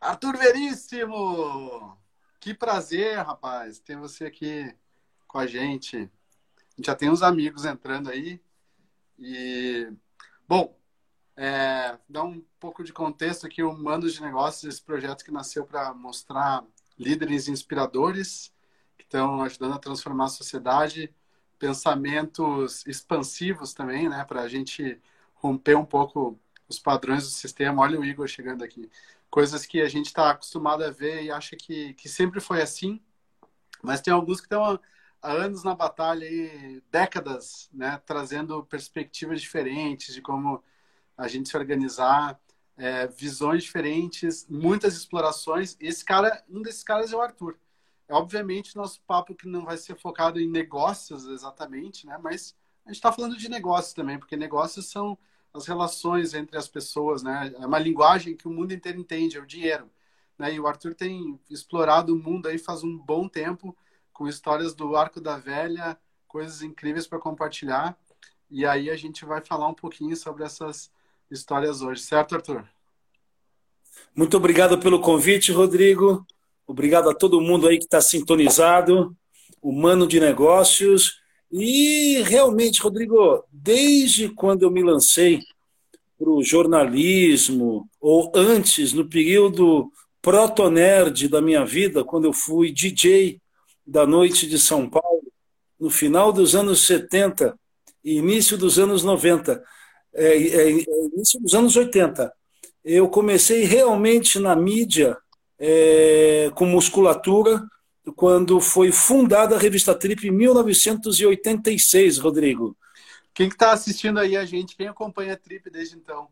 Arthur Veríssimo! Que prazer, rapaz, ter você aqui com a gente. A gente já tem uns amigos entrando aí. E, bom, é, dar um pouco de contexto aqui, o Mando de Negócios, esse projeto que nasceu para mostrar líderes inspiradores que estão ajudando a transformar a sociedade, pensamentos expansivos também, né, para a gente romper um pouco os padrões do sistema. Olha o Igor chegando aqui. Coisas que a gente está acostumado a ver e acha que, que sempre foi assim, mas tem alguns que estão há anos na batalha e décadas, né, trazendo perspectivas diferentes de como a gente se organizar, é, visões diferentes, muitas explorações. Esse cara, um desses caras é o Arthur. É obviamente nosso papo que não vai ser focado em negócios exatamente, né, mas a gente está falando de negócios também, porque negócios são as relações entre as pessoas, né? É uma linguagem que o mundo inteiro entende, é o dinheiro. Né? E o Arthur tem explorado o mundo aí faz um bom tempo, com histórias do Arco da Velha, coisas incríveis para compartilhar. E aí a gente vai falar um pouquinho sobre essas histórias hoje, certo, Arthur? Muito obrigado pelo convite, Rodrigo. Obrigado a todo mundo aí que está sintonizado. Humano de Negócios. E realmente, Rodrigo, desde quando eu me lancei para o jornalismo, ou antes, no período proto-nerd da minha vida, quando eu fui DJ da noite de São Paulo, no final dos anos 70 e início dos anos 90, é, é, é, início dos anos 80, eu comecei realmente na mídia é, com musculatura, quando foi fundada a revista Trip em 1986, Rodrigo. Quem que está assistindo aí a gente? Quem acompanha a Trip desde então?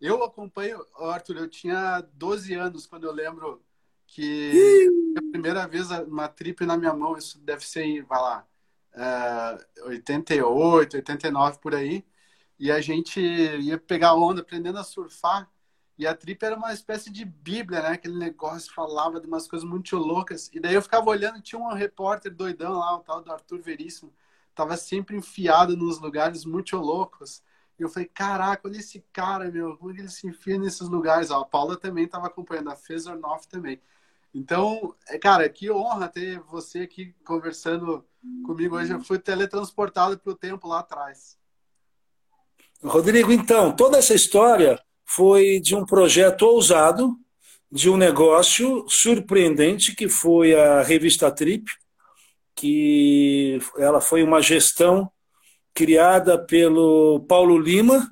Eu acompanho, Arthur, eu tinha 12 anos quando eu lembro que a primeira vez uma Trip na minha mão, isso deve ser, vai lá, uh, 88, 89 por aí, e a gente ia pegar onda, aprendendo a surfar, e a trip era uma espécie de bíblia, né? Aquele negócio falava de umas coisas muito loucas. E daí eu ficava olhando, tinha um repórter doidão lá, o tal do Arthur Veríssimo, tava sempre enfiado nos lugares muito loucos. E eu falei, caraca, olha esse cara, meu, como ele se enfia nesses lugares? Ó, a Paula também estava acompanhando, a Fezornoff também. Então, é, cara, que honra ter você aqui conversando comigo hoje. Eu fui teletransportado para o tempo lá atrás. Rodrigo, então, toda essa história foi de um projeto ousado, de um negócio surpreendente que foi a revista Trip, que ela foi uma gestão criada pelo Paulo Lima,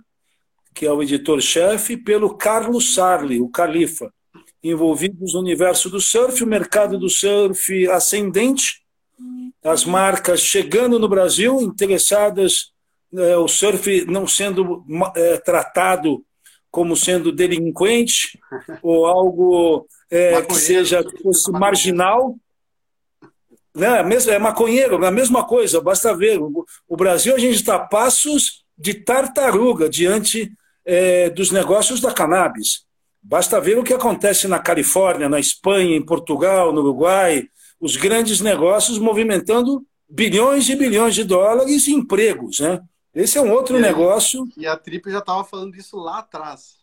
que é o editor-chefe, e pelo Carlos Sarli, o Califa, envolvidos no universo do surf, o mercado do surf ascendente, as marcas chegando no Brasil, interessadas, é, o surf não sendo é, tratado como sendo delinquente ou algo é, que seja que fosse marginal. Né? É maconheiro, é a mesma coisa, basta ver. O Brasil, a gente está passos de tartaruga diante é, dos negócios da cannabis. Basta ver o que acontece na Califórnia, na Espanha, em Portugal, no Uruguai, os grandes negócios movimentando bilhões e bilhões de dólares em empregos, né? Esse é um outro e negócio. e a Trip já estava falando disso lá atrás.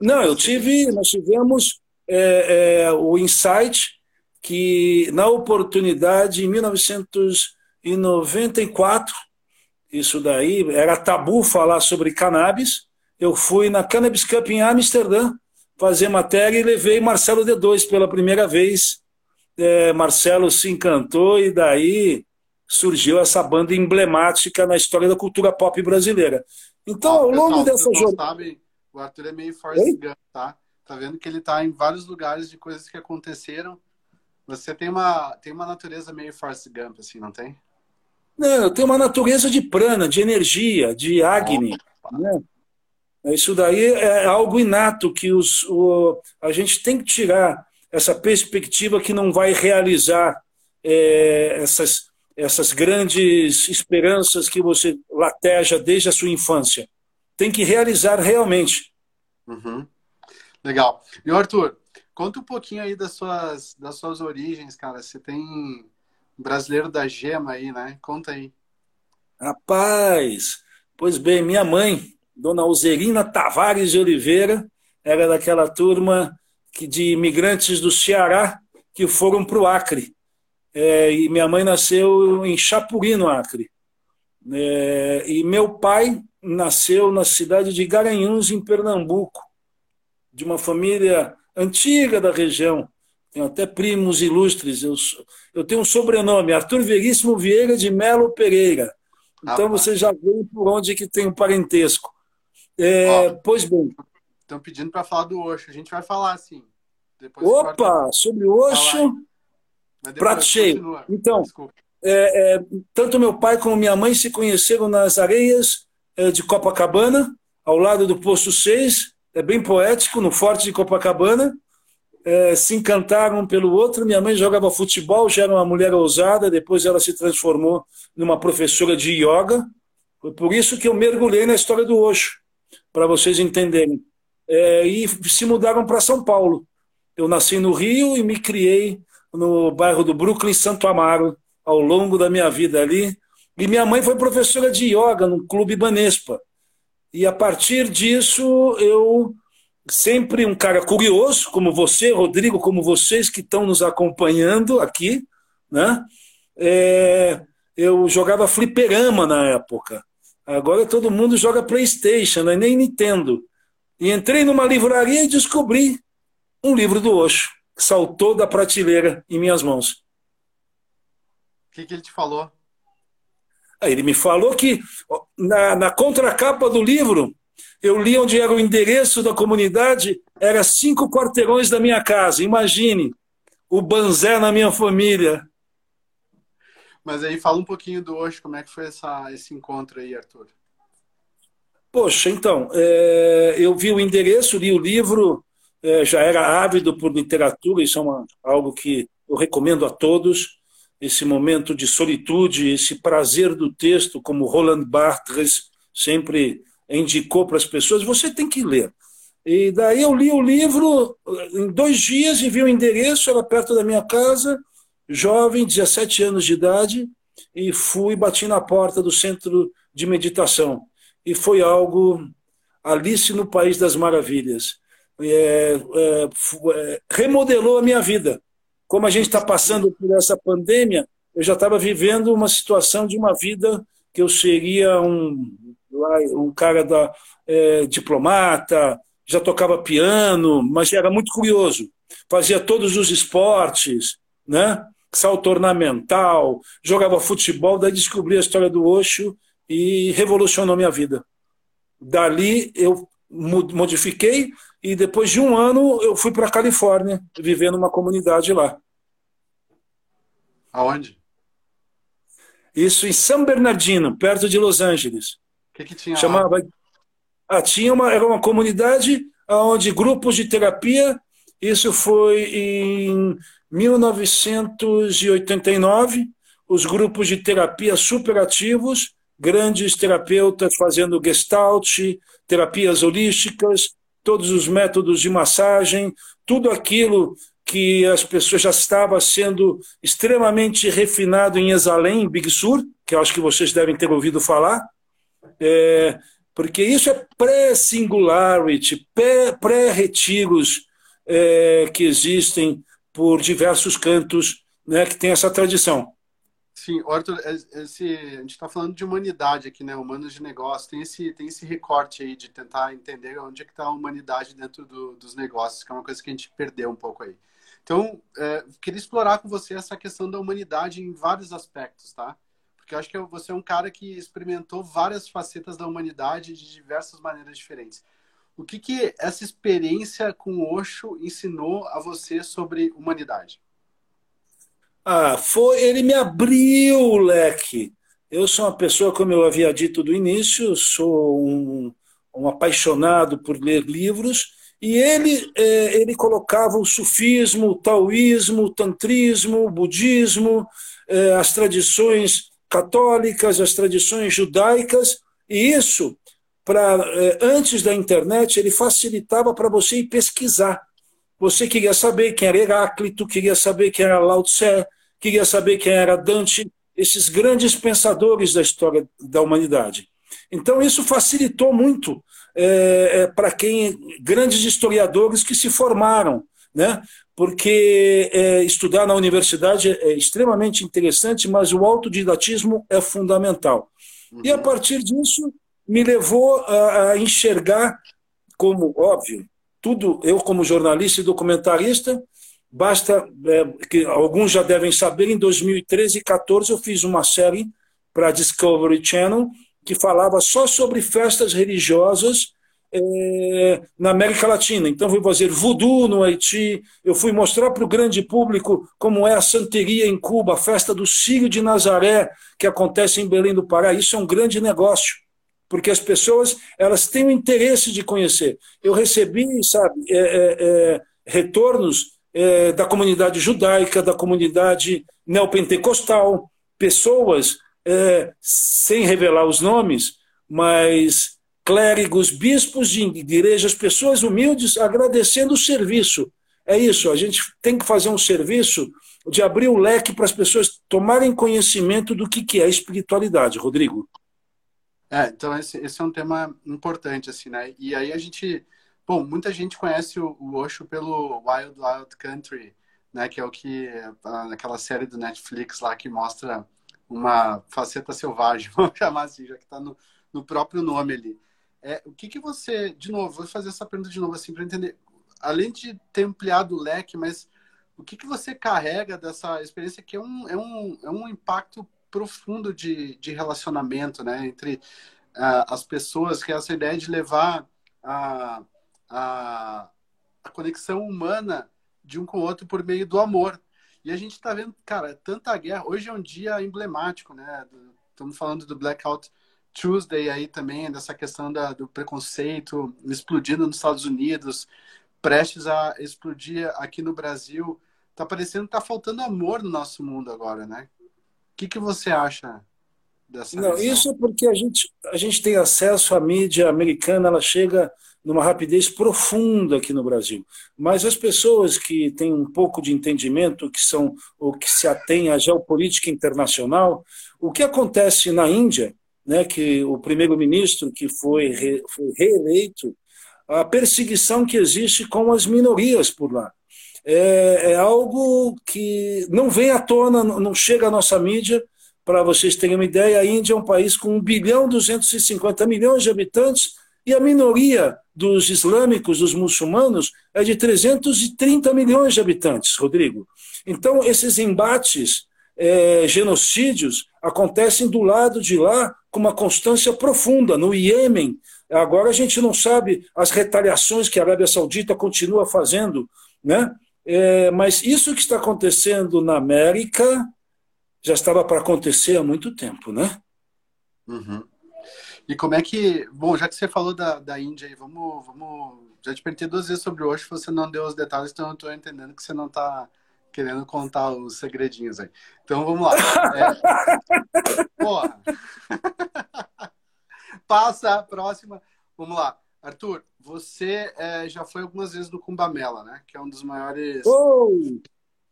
Não, eu tive, nós tivemos é, é, o insight que na oportunidade em 1994, isso daí era tabu falar sobre cannabis. Eu fui na Cannabis Cup em Amsterdã fazer matéria e levei Marcelo D2 pela primeira vez. É, Marcelo se encantou e daí surgiu essa banda emblemática na história da cultura pop brasileira. Então, ao longo dessa jornada. O Arthur é meio Forrest Gump, tá? Tá vendo que ele tá em vários lugares de coisas que aconteceram. Você tem uma, tem uma natureza meio Forrest Gump, assim, não tem? Não, tenho uma natureza de prana, de energia, de Agni. Né? Isso daí é algo inato que os, o, a gente tem que tirar essa perspectiva que não vai realizar é, essas essas grandes esperanças que você lateja desde a sua infância. Tem que realizar realmente. Uhum. Legal. E Arthur, conta um pouquinho aí das suas, das suas origens, cara. Você tem brasileiro da gema aí, né? Conta aí. Rapaz, pois bem, minha mãe, dona Alzerina Tavares de Oliveira, era daquela turma que de imigrantes do Ceará que foram para o Acre. É, e minha mãe nasceu em Chapuri, no Acre. É, e meu pai nasceu na cidade de Garanhuns, em Pernambuco, de uma família antiga da região. Tenho até primos ilustres. Eu, eu tenho um sobrenome, Arthur Veríssimo Vieira de Melo Pereira. Então ah, você já vê por onde que tem um parentesco. É, pois bem. Estão pedindo para falar do Oxo. A gente vai falar assim. Depois Opa, sobre o Oxo, prato cheio. Continua. Então, é, é, tanto meu pai como minha mãe se conheceram nas areias é, de Copacabana, ao lado do Posto 6. É bem poético, no Forte de Copacabana. É, se encantaram um pelo outro. Minha mãe jogava futebol, já era uma mulher ousada. Depois ela se transformou numa professora de yoga. Foi por isso que eu mergulhei na história do Osho, para vocês entenderem. É, e se mudaram para São Paulo. Eu nasci no Rio e me criei no bairro do Brooklyn, Santo Amaro, ao longo da minha vida ali. E minha mãe foi professora de yoga no Clube Banespa. E a partir disso, eu, sempre um cara curioso, como você, Rodrigo, como vocês que estão nos acompanhando aqui, né? É, eu jogava fliperama na época. Agora todo mundo joga PlayStation, não é nem Nintendo. E entrei numa livraria e descobri um livro do Osho, saltou da prateleira em minhas mãos que, que ele te falou? Ele me falou que na, na contracapa do livro, eu li onde era o endereço da comunidade, era cinco quarteirões da minha casa. Imagine, o banzé na minha família. Mas aí fala um pouquinho do hoje, como é que foi essa, esse encontro aí, Arthur? Poxa, então, é, eu vi o endereço, li o livro, é, já era ávido por literatura, isso é uma, algo que eu recomendo a todos esse momento de solitude, esse prazer do texto, como Roland Barthes sempre indicou para as pessoas, você tem que ler. E daí eu li o livro em dois dias e vi o endereço, era perto da minha casa, jovem, 17 anos de idade, e fui, bati na porta do centro de meditação. E foi algo Alice no País das Maravilhas. É, é, é, remodelou a minha vida como a gente está passando por essa pandemia, eu já estava vivendo uma situação de uma vida que eu seria um, um cara da, é, diplomata, já tocava piano, mas era muito curioso. Fazia todos os esportes, né? salto ornamental, jogava futebol, daí descobri a história do Osho e revolucionou minha vida. Dali eu modifiquei e depois de um ano eu fui para a Califórnia, viver numa comunidade lá. Aonde? Isso em São Bernardino, perto de Los Angeles. O que, que tinha Chamava... lá? Ah, tinha uma, era uma comunidade onde grupos de terapia, isso foi em 1989, os grupos de terapia superativos, grandes terapeutas fazendo gestalt, terapias holísticas, todos os métodos de massagem, tudo aquilo que as pessoas já estava sendo extremamente refinado em Exalém, Big Sur, que eu acho que vocês devem ter ouvido falar, é, porque isso é pré-singularity, pré-retiros é, que existem por diversos cantos né, que tem essa tradição. Sim, Arthur, esse, a gente está falando de humanidade aqui, né? Humanos de negócio. Tem esse, tem esse recorte aí de tentar entender onde é que está a humanidade dentro do, dos negócios, que é uma coisa que a gente perdeu um pouco aí. Então, é, queria explorar com você essa questão da humanidade em vários aspectos, tá? Porque eu acho que você é um cara que experimentou várias facetas da humanidade de diversas maneiras diferentes. O que, que essa experiência com o Osho ensinou a você sobre humanidade? Ah, foi, ele me abriu o leque. Eu sou uma pessoa, como eu havia dito do início, sou um, um apaixonado por ler livros e ele, é, ele colocava o sufismo, o taoísmo, o tantrismo, o budismo, é, as tradições católicas, as tradições judaicas, e isso, pra, é, antes da internet, ele facilitava para você ir pesquisar. Você queria saber quem era Heráclito, queria saber quem era Lao Tse, queria saber quem era Dante, esses grandes pensadores da história da humanidade. Então, isso facilitou muito é, é, para quem grandes historiadores que se formaram né? porque é, estudar na universidade é extremamente interessante, mas o autodidatismo é fundamental. Uhum. E a partir disso, me levou a, a enxergar como, óbvio, tudo, eu como jornalista e documentarista, basta, é, que alguns já devem saber, em 2013 e 2014 eu fiz uma série para a Discovery Channel que falava só sobre festas religiosas é, na América Latina. Então, fui fazer voodoo no Haiti, eu fui mostrar para o grande público como é a santeria em Cuba, a festa do Sírio de Nazaré, que acontece em Belém do Pará. Isso é um grande negócio, porque as pessoas elas têm o interesse de conhecer. Eu recebi, sabe, é, é, é retornos é, da comunidade judaica, da comunidade neopentecostal, pessoas é, sem revelar os nomes, mas clérigos, bispos de igrejas, pessoas humildes agradecendo o serviço. É isso, a gente tem que fazer um serviço de abrir o leque para as pessoas tomarem conhecimento do que, que é espiritualidade, Rodrigo. É, então esse, esse é um tema importante, assim, né? E aí a gente, bom, muita gente conhece o, o Osho pelo Wild Wild Country, né? Que é o que, naquela série do Netflix lá que mostra uma faceta selvagem, vamos chamar assim, já que está no, no, próprio nome ali. É, o que, que você, de novo, vou fazer essa pergunta de novo assim para entender, além de ter ampliado o leque, mas o que, que você carrega dessa experiência que é um, é um, é um impacto profundo de, de relacionamento né, entre uh, as pessoas, que é essa ideia de levar a, a, a conexão humana de um com o outro por meio do amor. E a gente está vendo, cara, tanta guerra. Hoje é um dia emblemático, né? Estamos falando do Blackout Tuesday aí também, dessa questão da, do preconceito explodindo nos Estados Unidos, prestes a explodir aqui no Brasil. Tá parecendo que tá faltando amor no nosso mundo agora, né? O que, que você acha dessa Não, isso é porque a gente, a gente tem acesso à mídia americana, ela chega numa rapidez profunda aqui no Brasil. Mas as pessoas que têm um pouco de entendimento, que são ou que se atêm à geopolítica internacional, o que acontece na Índia, né, que o primeiro-ministro que foi, re, foi reeleito, a perseguição que existe com as minorias por lá. É, é algo que não vem à tona, não chega à nossa mídia. Para vocês terem uma ideia, a Índia é um país com 1 bilhão 250 milhões de habitantes, e a minoria dos islâmicos, dos muçulmanos, é de 330 milhões de habitantes, Rodrigo. Então, esses embates, é, genocídios, acontecem do lado de lá com uma constância profunda. No Iêmen, agora a gente não sabe as retaliações que a Arábia Saudita continua fazendo, né? É, mas isso que está acontecendo na América já estava para acontecer há muito tempo, né? Uhum. E como é que. Bom, já que você falou da, da Índia aí, vamos, vamos. Já te perguntei duas vezes sobre hoje, você não deu os detalhes, então eu estou entendendo que você não está querendo contar os segredinhos aí. Então vamos lá. É... Porra. Passa a próxima. Vamos lá. Arthur, você é, já foi algumas vezes no Cumbamela, né? Que é um dos maiores oh!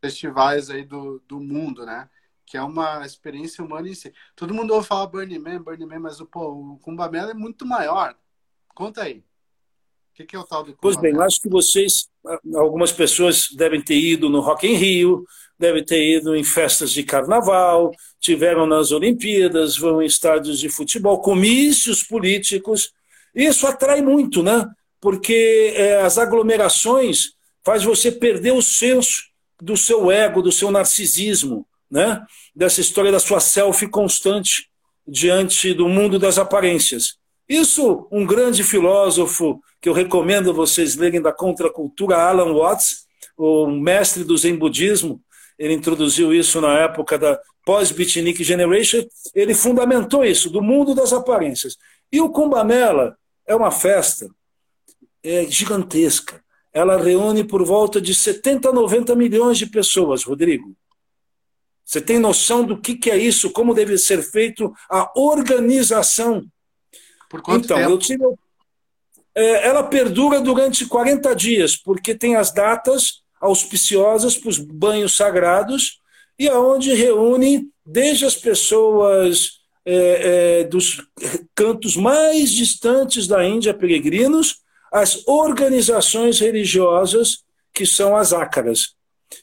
festivais aí do, do mundo, né? Que é uma experiência humana em si. Todo mundo ouve falar Burning Man, Burning Man, mas pô, o Kumbamela é muito maior. Conta aí. O que, que é o tal do Pois bem, acho que vocês, algumas pessoas devem ter ido no Rock in Rio, devem ter ido em festas de carnaval, tiveram nas Olimpíadas, vão em estádios de futebol, comícios políticos. Isso atrai muito, né? Porque é, as aglomerações faz você perder o senso do seu ego, do seu narcisismo né, dessa história da sua selfie constante diante do mundo das aparências. Isso, um grande filósofo que eu recomendo vocês lerem da contracultura, Alan Watts, o mestre do Zen budismo, ele introduziu isso na época da pós-Beatnik Generation, ele fundamentou isso, do mundo das aparências. E o Kumbamela é uma festa é, gigantesca. Ela reúne por volta de 70, 90 milhões de pessoas, Rodrigo. Você tem noção do que, que é isso? Como deve ser feito a organização? Por quanto então, tempo? Eu tive, é, ela perdura durante 40 dias, porque tem as datas auspiciosas para os banhos sagrados e aonde reúne desde as pessoas é, é, dos cantos mais distantes da Índia, peregrinos, as organizações religiosas que são as ácaras.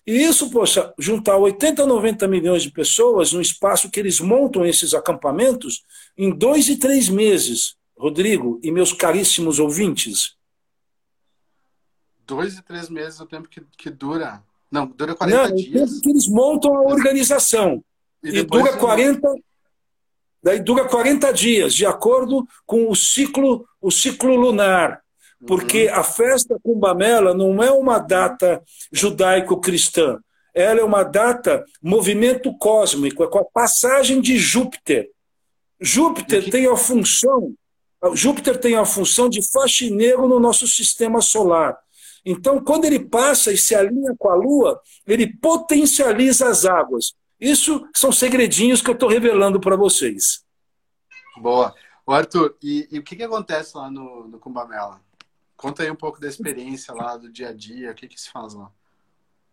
E isso, poxa, juntar 80, 90 milhões de pessoas no espaço que eles montam esses acampamentos em dois e três meses, Rodrigo e meus caríssimos ouvintes. Dois e três meses é o tempo que, que dura. Não, dura 40 Não, dias. O tempo que eles montam a organização. E, e dura 40. Daí dura 40 dias, de acordo com o ciclo, o ciclo lunar. Porque a festa Cumbamela não é uma data judaico-cristã. Ela é uma data movimento cósmico, é com a passagem de Júpiter. Júpiter tem a função, Júpiter tem a função de faxineiro no nosso sistema solar. Então, quando ele passa e se alinha com a Lua, ele potencializa as águas. Isso são segredinhos que eu estou revelando para vocês. Boa. Arthur, e, e, o que, que acontece lá no, no Cumbamela? Conta aí um pouco da experiência lá, do dia a dia, o que, que se faz lá?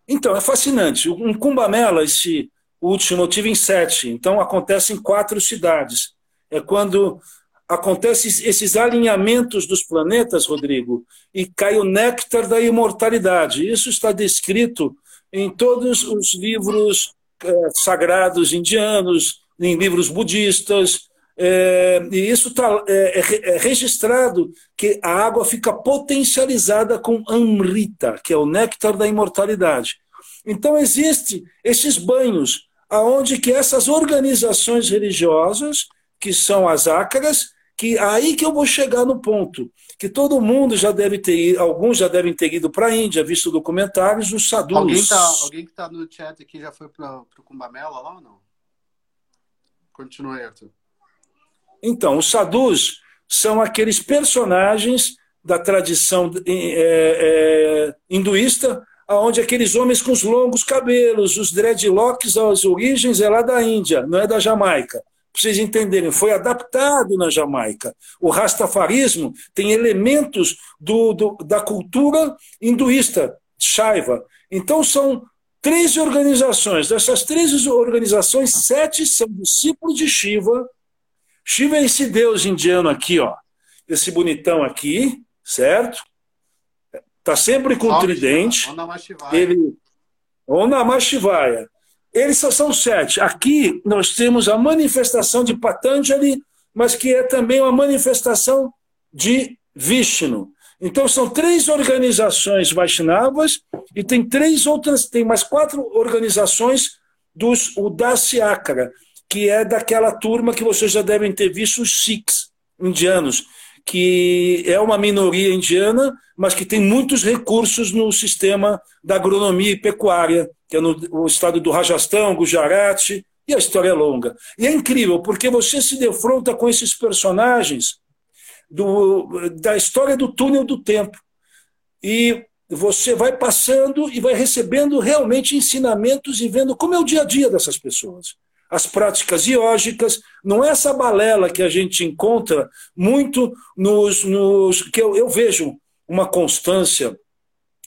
Então, é fascinante. Um Cumbamela, esse último, eu tive em sete. Então, acontece em quatro cidades. É quando acontecem esses alinhamentos dos planetas, Rodrigo, e cai o néctar da imortalidade. Isso está descrito em todos os livros é, sagrados indianos, em livros budistas, é, e isso está é, é, é, registrado que a água fica potencializada com Amrita, que é o néctar da imortalidade. Então existe esses banhos aonde que essas organizações religiosas, que são as ácaras, que aí que eu vou chegar no ponto, que todo mundo já deve ter ido, alguns já devem ter ido para a Índia, visto documentários dos sadhus. Alguém, tá, alguém que está no chat aqui já foi para o Kumbamela lá ou não? Continua aí, Arthur. Então, os sadhus são aqueles personagens da tradição é, é, hinduísta, onde aqueles homens com os longos cabelos, os dreadlocks, as origens é lá da Índia, não é da Jamaica. Para vocês entenderem, foi adaptado na Jamaica. O rastafarismo tem elementos do, do, da cultura hinduísta, Shaiva. Então, são 13 organizações. Dessas 13 organizações, sete são discípulos de Shiva, Shiva é esse deus indiano aqui, ó. Esse bonitão aqui, certo? Tá sempre com o tridente. Ele Om Namah Shivaya. Eles só são sete. Aqui nós temos a manifestação de Patanjali, mas que é também uma manifestação de Vishnu. Então são três organizações Vaishnavas e tem três outras, tem mais quatro organizações dos Udasyakara, que é daquela turma que vocês já devem ter visto, os Sikhs indianos, que é uma minoria indiana, mas que tem muitos recursos no sistema da agronomia e pecuária, que é no, estado do Rajastão, Gujarat, e a história é longa. E é incrível, porque você se defronta com esses personagens do, da história do túnel do tempo. E você vai passando e vai recebendo realmente ensinamentos e vendo como é o dia a dia dessas pessoas as práticas iógicas, não é essa balela que a gente encontra muito nos. nos que eu, eu vejo uma constância,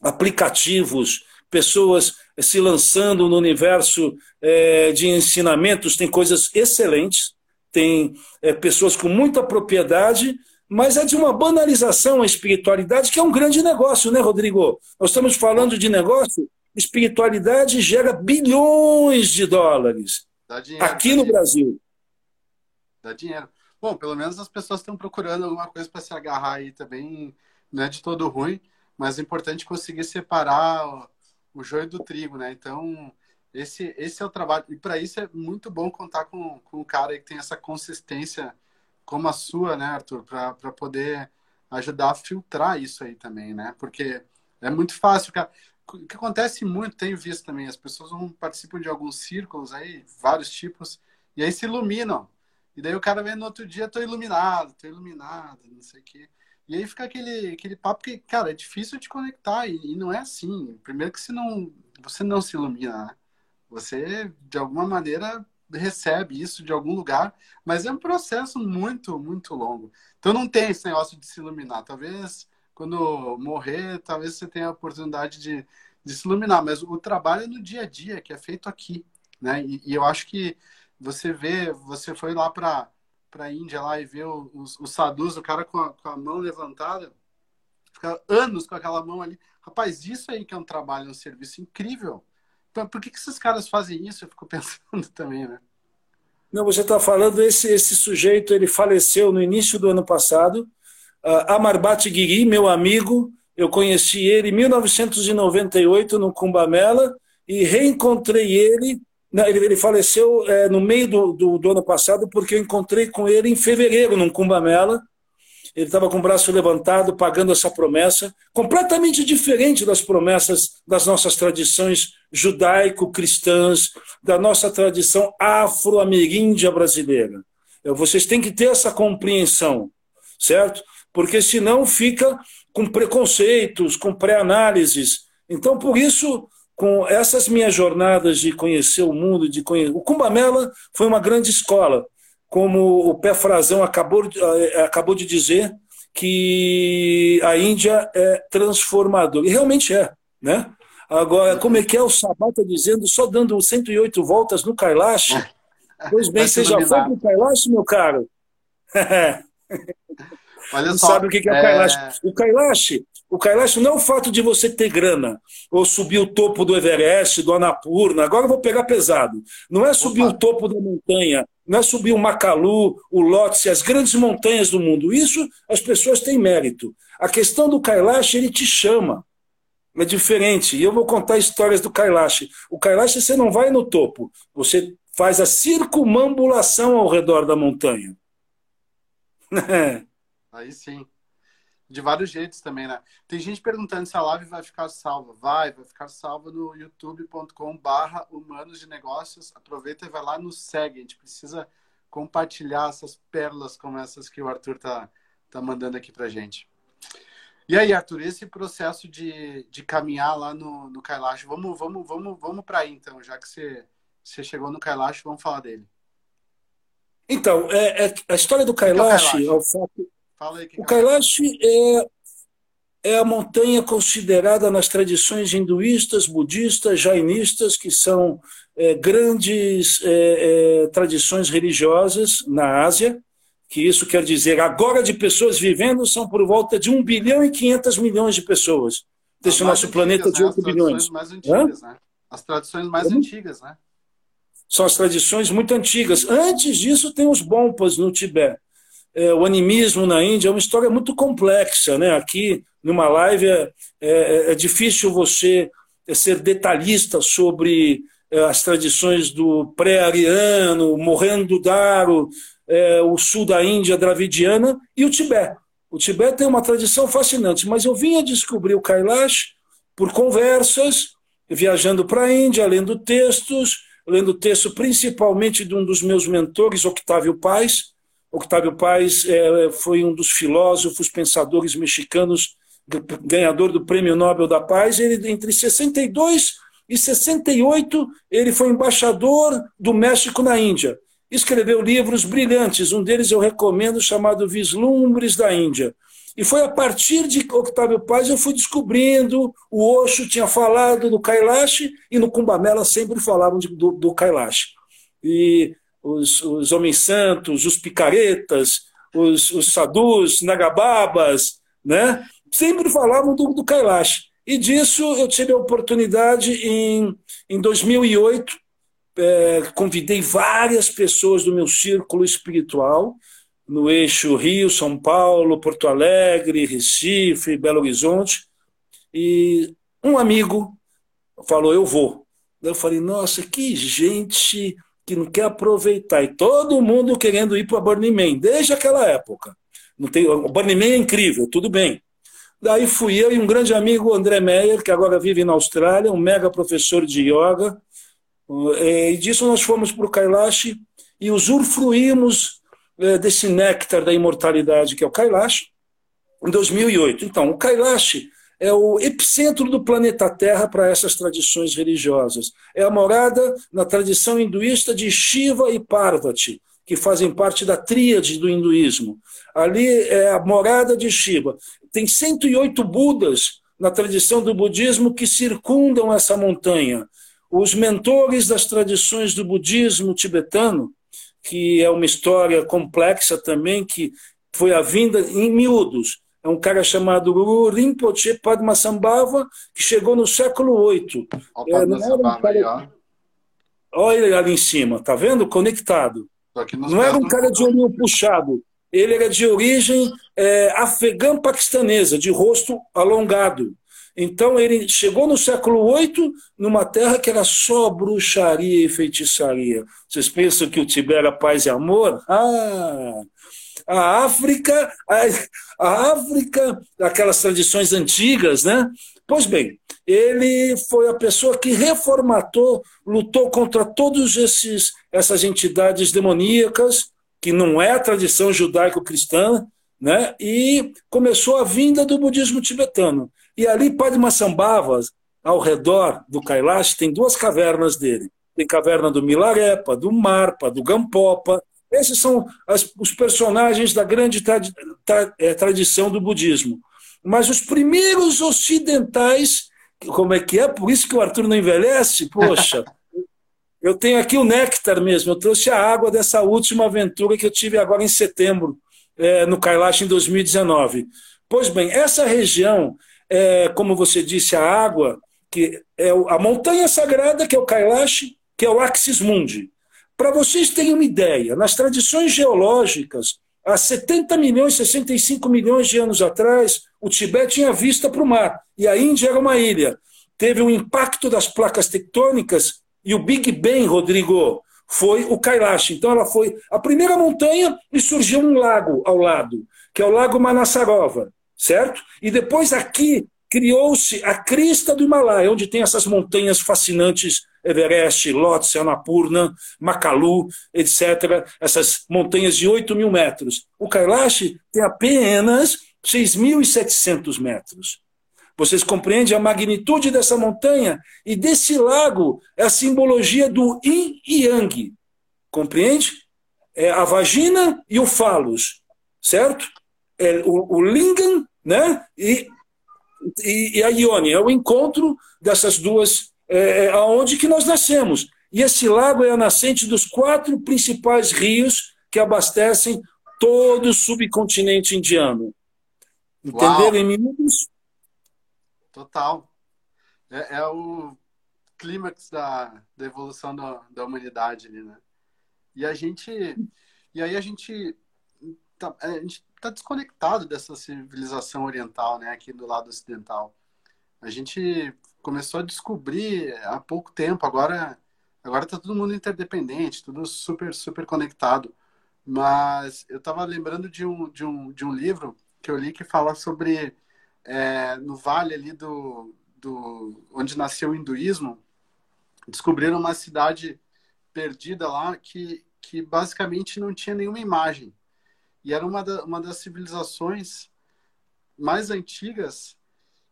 aplicativos, pessoas se lançando no universo é, de ensinamentos, tem coisas excelentes, tem é, pessoas com muita propriedade, mas é de uma banalização a espiritualidade, que é um grande negócio, né, Rodrigo? Nós estamos falando de negócio, espiritualidade gera bilhões de dólares. Dinheiro, Aqui no Brasil. Dá dinheiro. Bom, pelo menos as pessoas estão procurando alguma coisa para se agarrar aí também. Não é de todo ruim, mas é importante conseguir separar o, joio do trigo, né? Então, esse, esse é o trabalho. E para isso é muito bom contar com, com um cara que tem essa consistência como a sua, né, Arthur? Para poder ajudar a filtrar isso aí também, né? Porque é muito fácil, cara o que acontece muito, tenho visto também, as pessoas vão, participam de alguns círculos aí, vários tipos, e aí se iluminam. E daí o cara vem no outro dia, tô iluminado, tô iluminado, não sei o quê. E aí fica aquele, aquele papo que, cara, é difícil de conectar, e, e não é assim. Primeiro que você não, você não se ilumina, né? Você, de alguma maneira, recebe isso de algum lugar, mas é um processo muito, muito longo. Então não tem esse negócio de se iluminar. Talvez quando morrer, talvez você tenha a oportunidade de, de se iluminar, mas o trabalho é no dia a dia, que é feito aqui, né? E, e eu acho que você vê, você foi lá para a Índia lá e vê os, os sadhus, o cara com a, com a mão levantada, fica anos com aquela mão ali. Rapaz, isso aí que é um trabalho, um serviço incrível. Então, por que, que esses caras fazem isso? Eu fico pensando também, né? Não, você está falando, esse, esse sujeito, ele faleceu no início do ano passado. Uh, Amarbat Guiri, meu amigo, eu conheci ele em 1998 no Cumbamela e reencontrei ele. Não, ele, ele, faleceu é, no meio do, do, do, ano passado porque eu encontrei com ele em fevereiro no Cumbamela ele estava com o braço levantado, pagando essa promessa, completamente diferente das promessas das nossas tradições judaico-cristãs, da nossa tradição afro-ameríndia brasileira. É, vocês têm que ter essa compreensão, certo? Porque senão fica com preconceitos, com pré-análises. Então, por isso, com essas minhas jornadas de conhecer o mundo, de conhecer... o Cumbamela foi uma grande escola como o Pé Frazão acabou, eh, acabou de dizer, que a Índia é transformadora. E realmente é. Né? Agora, como é que é o Sabá está dizendo, só dando 108 voltas no Kailash? Pois bem, você já foi para o Kailash, meu caro? Olha não só, sabe o que é, o Kailash. É... O Kailash, o Kailash não é o fato de você ter grana, ou subir o topo do Everest, do Annapurna, agora eu vou pegar pesado. Não é subir Opa. o topo da montanha, não é subir o Macalu, o Lhotse, as grandes montanhas do mundo. Isso as pessoas têm mérito. A questão do Kailash, ele te chama. É diferente. E eu vou contar histórias do Kailash. O Kailash você não vai no topo, você faz a circumambulação ao redor da montanha. Aí sim. De vários jeitos também, né? Tem gente perguntando se a live vai ficar salva. Vai, vai ficar salva no youtube.com barra humanos de negócios. Aproveita e vai lá no segue. A gente precisa compartilhar essas pérolas como essas que o Arthur tá, tá mandando aqui pra gente. E aí, Arthur, esse processo de, de caminhar lá no, no Kailash, vamos, vamos, vamos, vamos para aí então, já que você, você chegou no Kailash, vamos falar dele. Então, é, é a história do Kailash, é o fato Fala aí, que o Kailash é, é a montanha considerada nas tradições hinduístas, budistas, jainistas, que são é, grandes é, é, tradições religiosas na Ásia, que isso quer dizer, agora de pessoas vivendo são por volta de 1 bilhão e 500 milhões de pessoas. Desse nosso antigas, planeta de 8 né? bilhões. Mais antigas, né? As tradições mais antigas, né? São as tradições muito antigas. Antes disso, tem os Bompas no Tibete é, o animismo na Índia é uma história muito complexa. Né? Aqui, numa live, é, é, é difícil você ser detalhista sobre é, as tradições do pré-ariano, morrendo Daro, é, o sul da Índia dravidiana e o Tibete. O Tibete tem uma tradição fascinante, mas eu vim a descobrir o Kailash por conversas, viajando para a Índia, lendo textos, lendo texto principalmente de um dos meus mentores, Octávio Paz, Octávio Paz é, foi um dos filósofos, pensadores mexicanos, ganhador do Prêmio Nobel da Paz. Ele, entre 62 e 68, ele foi embaixador do México na Índia. Escreveu livros brilhantes, um deles eu recomendo, chamado Vislumbres da Índia. E foi a partir de Octávio Paz eu fui descobrindo, o Osho tinha falado do Kailash e no Kumbamela sempre falavam de, do, do Kailash. E os, os homens santos, os picaretas, os, os sadus, nagababas, né? sempre falavam do, do Kailash. E disso eu tive a oportunidade em, em 2008, é, convidei várias pessoas do meu círculo espiritual, no eixo Rio, São Paulo, Porto Alegre, Recife, Belo Horizonte, e um amigo falou: Eu vou. Eu falei: Nossa, que gente que não quer aproveitar. E todo mundo querendo ir para Burning Man, desde aquela época. Não tem, o Burning Man é incrível, tudo bem. Daí fui eu e um grande amigo, André Meyer, que agora vive na Austrália, um mega professor de yoga. Eh, e disso nós fomos para o Kailash e usufruímos eh, desse néctar da imortalidade que é o Kailash em 2008. Então, o Kailash é o epicentro do planeta Terra para essas tradições religiosas. É a morada na tradição hinduísta de Shiva e Parvati, que fazem parte da tríade do hinduísmo. Ali é a morada de Shiva. Tem 108 Budas na tradição do budismo que circundam essa montanha. Os mentores das tradições do budismo tibetano, que é uma história complexa também, que foi a vinda em miúdos é um cara chamado Guru Rinpoche Padmasambhava, que chegou no século VIII. Olha é, cara... Olha ele ali em cima, tá vendo? Conectado. Não era um cara de olho puxado. Ele era de origem é, afegã-paquistanesa, de rosto alongado. Então ele chegou no século VIII numa terra que era só bruxaria e feitiçaria. Vocês pensam que o Tibete era paz e amor? Ah, a África, a, a África, aquelas tradições antigas, né? Pois bem, ele foi a pessoa que reformatou, lutou contra todos esses essas entidades demoníacas, que não é a tradição judaico-cristã, né? E começou a vinda do budismo tibetano. E ali Padmasambhava, ao redor do Kailash, tem duas cavernas dele. Tem caverna do Milarepa, do Marpa, do Gampopa, esses são as, os personagens da grande tra, tra, é, tradição do budismo. Mas os primeiros ocidentais, como é que é? Por isso que o Arthur não envelhece? Poxa, eu tenho aqui o néctar mesmo. Eu trouxe a água dessa última aventura que eu tive agora em setembro, é, no Kailash, em 2019. Pois bem, essa região, é, como você disse, a água, que é a montanha sagrada, que é o Kailash, que é o Axis Mundi. Para vocês terem uma ideia, nas tradições geológicas, há 70 milhões, 65 milhões de anos atrás, o Tibete tinha vista para o mar e a Índia era uma ilha. Teve um impacto das placas tectônicas e o Big Bang, Rodrigo, foi o Kailash. Então ela foi a primeira montanha e surgiu um lago ao lado, que é o Lago Manassarova, certo? E depois aqui criou-se a crista do Himalaia, onde tem essas montanhas fascinantes Everest, Lhotse, Annapurna, Makalu, etc., essas montanhas de 8 mil metros. O Kailash tem apenas 6.700 metros. Vocês compreendem a magnitude dessa montanha? E desse lago é a simbologia do yin e yang. Compreende? É a vagina e o falos, certo? É o, o lingam né? e, e, e a ione. É o encontro dessas duas é, é, aonde que nós nascemos. E esse lago é a nascente dos quatro principais rios que abastecem todo o subcontinente indiano. Entenderam em minutos? Total. É, é o clímax da, da evolução da, da humanidade ali, né? E a gente. E aí a gente. Tá, a gente tá desconectado dessa civilização oriental, né? Aqui do lado ocidental. A gente começou a descobrir há pouco tempo. Agora, agora está todo mundo interdependente, tudo super, super conectado. Mas eu estava lembrando de um, de, um, de um livro que eu li que fala sobre é, no vale ali do, do onde nasceu o hinduísmo, descobriram uma cidade perdida lá que, que basicamente não tinha nenhuma imagem. E era uma, da, uma das civilizações mais antigas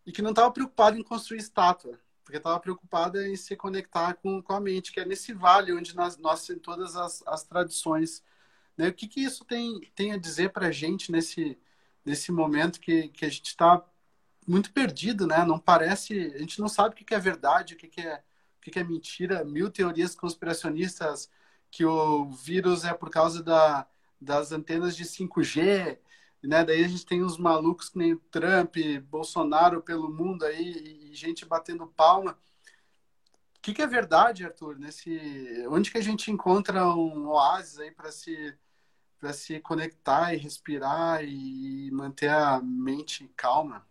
e que não estava preocupado em construir estátua, porque estava preocupada em se conectar com, com a mente, que é nesse vale onde nós, nós todas as, as tradições. Né? O que, que isso tem, tem a dizer para a gente nesse, nesse momento que, que a gente está muito perdido, né? Não parece, a gente não sabe o que, que é verdade, o que, que é o que, que é mentira, mil teorias conspiracionistas que o vírus é por causa da, das antenas de 5G, né? Daí a gente tem uns malucos que nem Trump, Bolsonaro pelo mundo aí e gente batendo palma. O que, que é verdade, Arthur? Nesse, onde que a gente encontra um oásis aí para se para se conectar e respirar e manter a mente calma?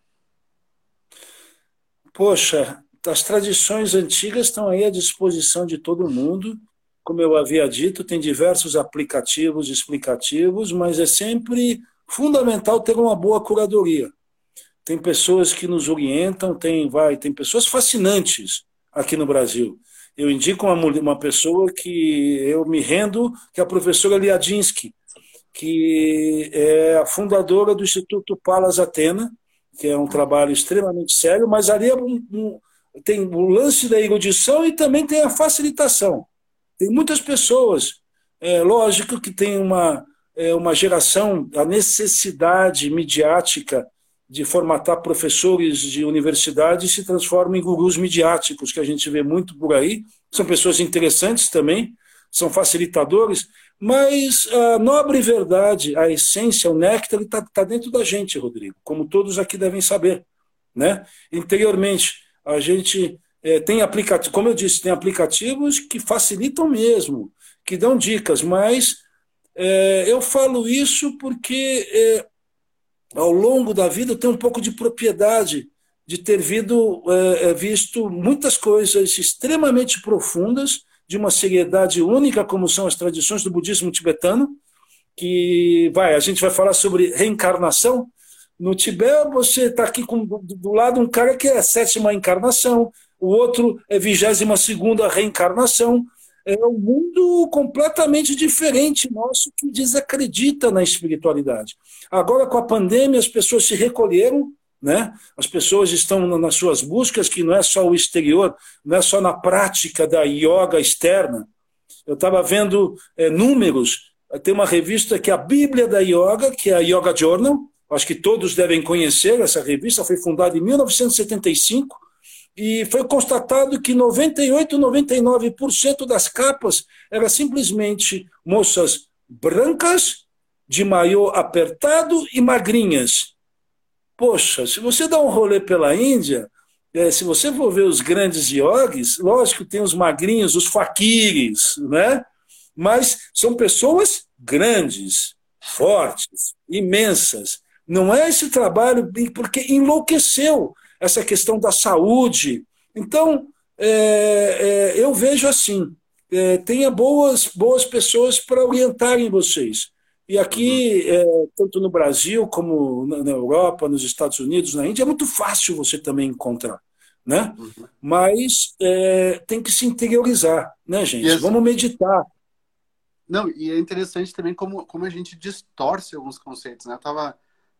Poxa, as tradições antigas estão aí à disposição de todo mundo. Como eu havia dito, tem diversos aplicativos explicativos, mas é sempre fundamental ter uma boa curadoria. Tem pessoas que nos orientam, tem, vai, tem pessoas fascinantes aqui no Brasil. Eu indico uma, uma pessoa que eu me rendo, que é a professora Liadinsky, que é a fundadora do Instituto Palas Atena, que é um trabalho extremamente sério, mas ali é um, um, tem o lance da erudição e também tem a facilitação. Tem muitas pessoas, é lógico que tem uma, é, uma geração, a necessidade midiática de formatar professores de universidade se transforma em gurus midiáticos, que a gente vê muito por aí. São pessoas interessantes também, são facilitadores, mas a nobre verdade, a essência, o néctar, está tá dentro da gente, Rodrigo, como todos aqui devem saber. Né? Interiormente, a gente é, tem aplicativos, como eu disse, tem aplicativos que facilitam mesmo, que dão dicas, mas é, eu falo isso porque é, ao longo da vida eu tenho um pouco de propriedade de ter é, é, visto muitas coisas extremamente profundas, de uma seriedade única, como são as tradições do budismo tibetano, que vai, a gente vai falar sobre reencarnação, no Tibete, você está aqui com, do, do, lado um cara que é a sétima encarnação, o outro é vigésima segunda reencarnação. É um mundo completamente diferente nosso que desacredita na espiritualidade. Agora, com a pandemia, as pessoas se recolheram, né? as pessoas estão nas suas buscas, que não é só o exterior, não é só na prática da yoga externa. Eu estava vendo é, números, tem uma revista que é a Bíblia da Yoga, que é a Yoga Journal, acho que todos devem conhecer essa revista, foi fundada em 1975 e foi constatado que 98, 99% das capas eram simplesmente moças brancas, de maiô apertado e magrinhas. Poxa, se você dá um rolê pela Índia, é, se você for ver os grandes yogis, lógico tem os magrinhos, os faquires, né? mas são pessoas grandes, fortes, imensas, não é esse trabalho, porque enlouqueceu essa questão da saúde. Então, é, é, eu vejo assim: é, tenha boas, boas pessoas para orientarem vocês. E aqui, uhum. é, tanto no Brasil como na, Europa, nos Estados Unidos, na Índia, é muito fácil você também encontrar. Né? Uhum. Mas é, tem que se interiorizar, né, gente? Assim, Vamos meditar. Não, e é interessante também como, como a gente distorce alguns conceitos, né? Eu tava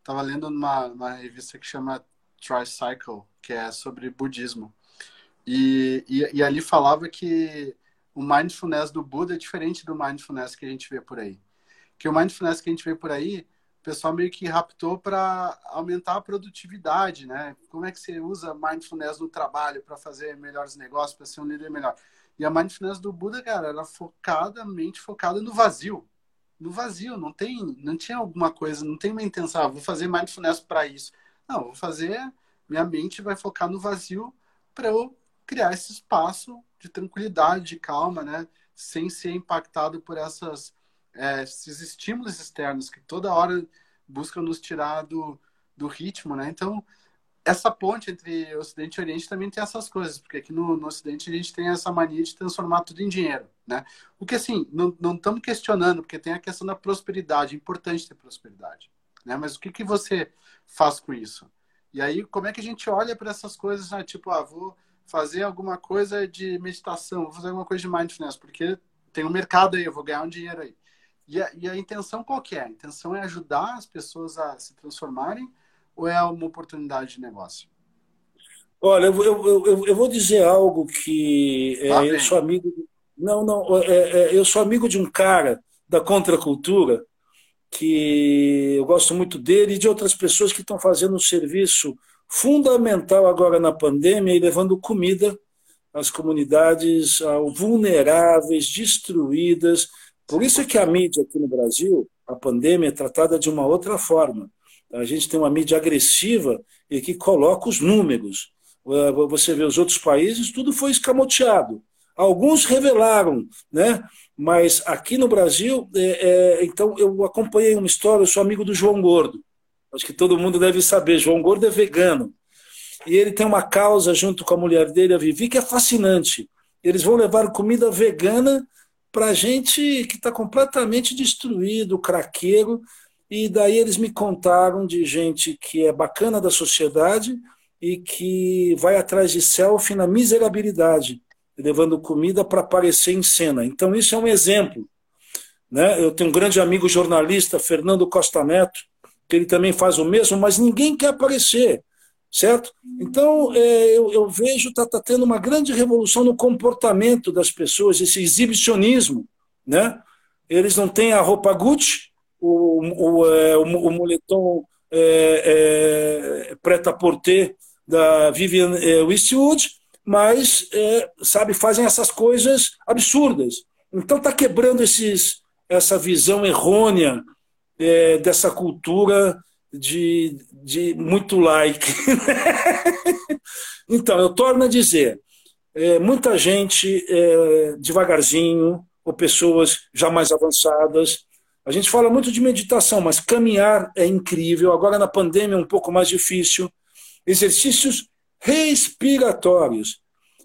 Estava lendo numa, uma revista que chama Tricycle, que é sobre budismo. E, e, e, ali falava que o mindfulness do Buda é diferente do mindfulness que a gente vê por aí. Que o mindfulness que a gente vê por aí, o pessoal meio que raptou para aumentar a produtividade, né? Como é que você usa mindfulness no trabalho para fazer melhores negócios, para ser um líder melhor? E a mindfulness do Buda, cara, era focadamente focada no vazio no vazio, não tem, não tinha alguma coisa, não tem uma intenção, ah, vou fazer mindfulness para isso. Não, vou fazer, minha mente vai focar no vazio para eu criar esse espaço de tranquilidade, de calma, né? Sem ser impactado por essas, é, esses estímulos externos que toda hora buscam nos tirar do, do ritmo, né? Então, essa ponte entre Ocidente e Oriente também tem essas coisas, porque aqui no, no, Ocidente a gente tem essa mania de transformar tudo em dinheiro, né? O que assim, não, estamos questionando, porque tem a questão da prosperidade, é importante ter prosperidade, né? Mas o que, que você faz com isso? E aí, como é que a gente olha para essas coisas, né? tipo, ah, vou fazer alguma coisa de meditação, vou fazer alguma coisa de mindfulness, porque tem um mercado aí, eu vou ganhar um dinheiro aí. E a, e a intenção qual que é? A intenção é ajudar as pessoas a se transformarem ou é uma oportunidade de negócio? Olha, eu, eu, eu, eu vou dizer algo que é, eu sou amigo. Não, não, é, é, eu sou amigo de um cara da contracultura que eu gosto muito dele e de outras pessoas que estão fazendo um serviço fundamental agora na pandemia e levando comida às comunidades vulneráveis, destruídas. Por isso é que a mídia aqui no Brasil, a pandemia é tratada de uma outra forma. A gente tem uma mídia agressiva e que coloca os números. Você vê os outros países, tudo foi escamoteado. Alguns revelaram, né? Mas aqui no Brasil, é, é, então eu acompanhei uma história, eu sou amigo do João Gordo. Acho que todo mundo deve saber. João Gordo é vegano. E ele tem uma causa junto com a mulher dele, a Vivi, que é fascinante. Eles vão levar comida vegana para gente que está completamente destruído, craqueiro, e daí eles me contaram de gente que é bacana da sociedade e que vai atrás de selfie na miserabilidade, levando comida para aparecer em cena. Então, isso é um exemplo. Né? Eu tenho um grande amigo jornalista, Fernando Costa Neto, que ele também faz o mesmo, mas ninguém quer aparecer, certo? Então, é, eu, eu, vejo está tá tendo uma grande revolução no comportamento das pessoas, esse exibicionismo. Né? Eles não têm a roupa Gucci, o, o, é, o, o moletom é, é, preta-porter da Vivian é, Westwood, mas, é, sabe, fazem essas coisas absurdas. Então está quebrando esses, essa visão errônea é, dessa cultura de, de muito like. então, eu torno a dizer, é, muita gente é, devagarzinho, ou pessoas já mais avançadas. A gente fala muito de meditação, mas caminhar é incrível. Agora na pandemia é um pouco mais difícil. Exercícios respiratórios.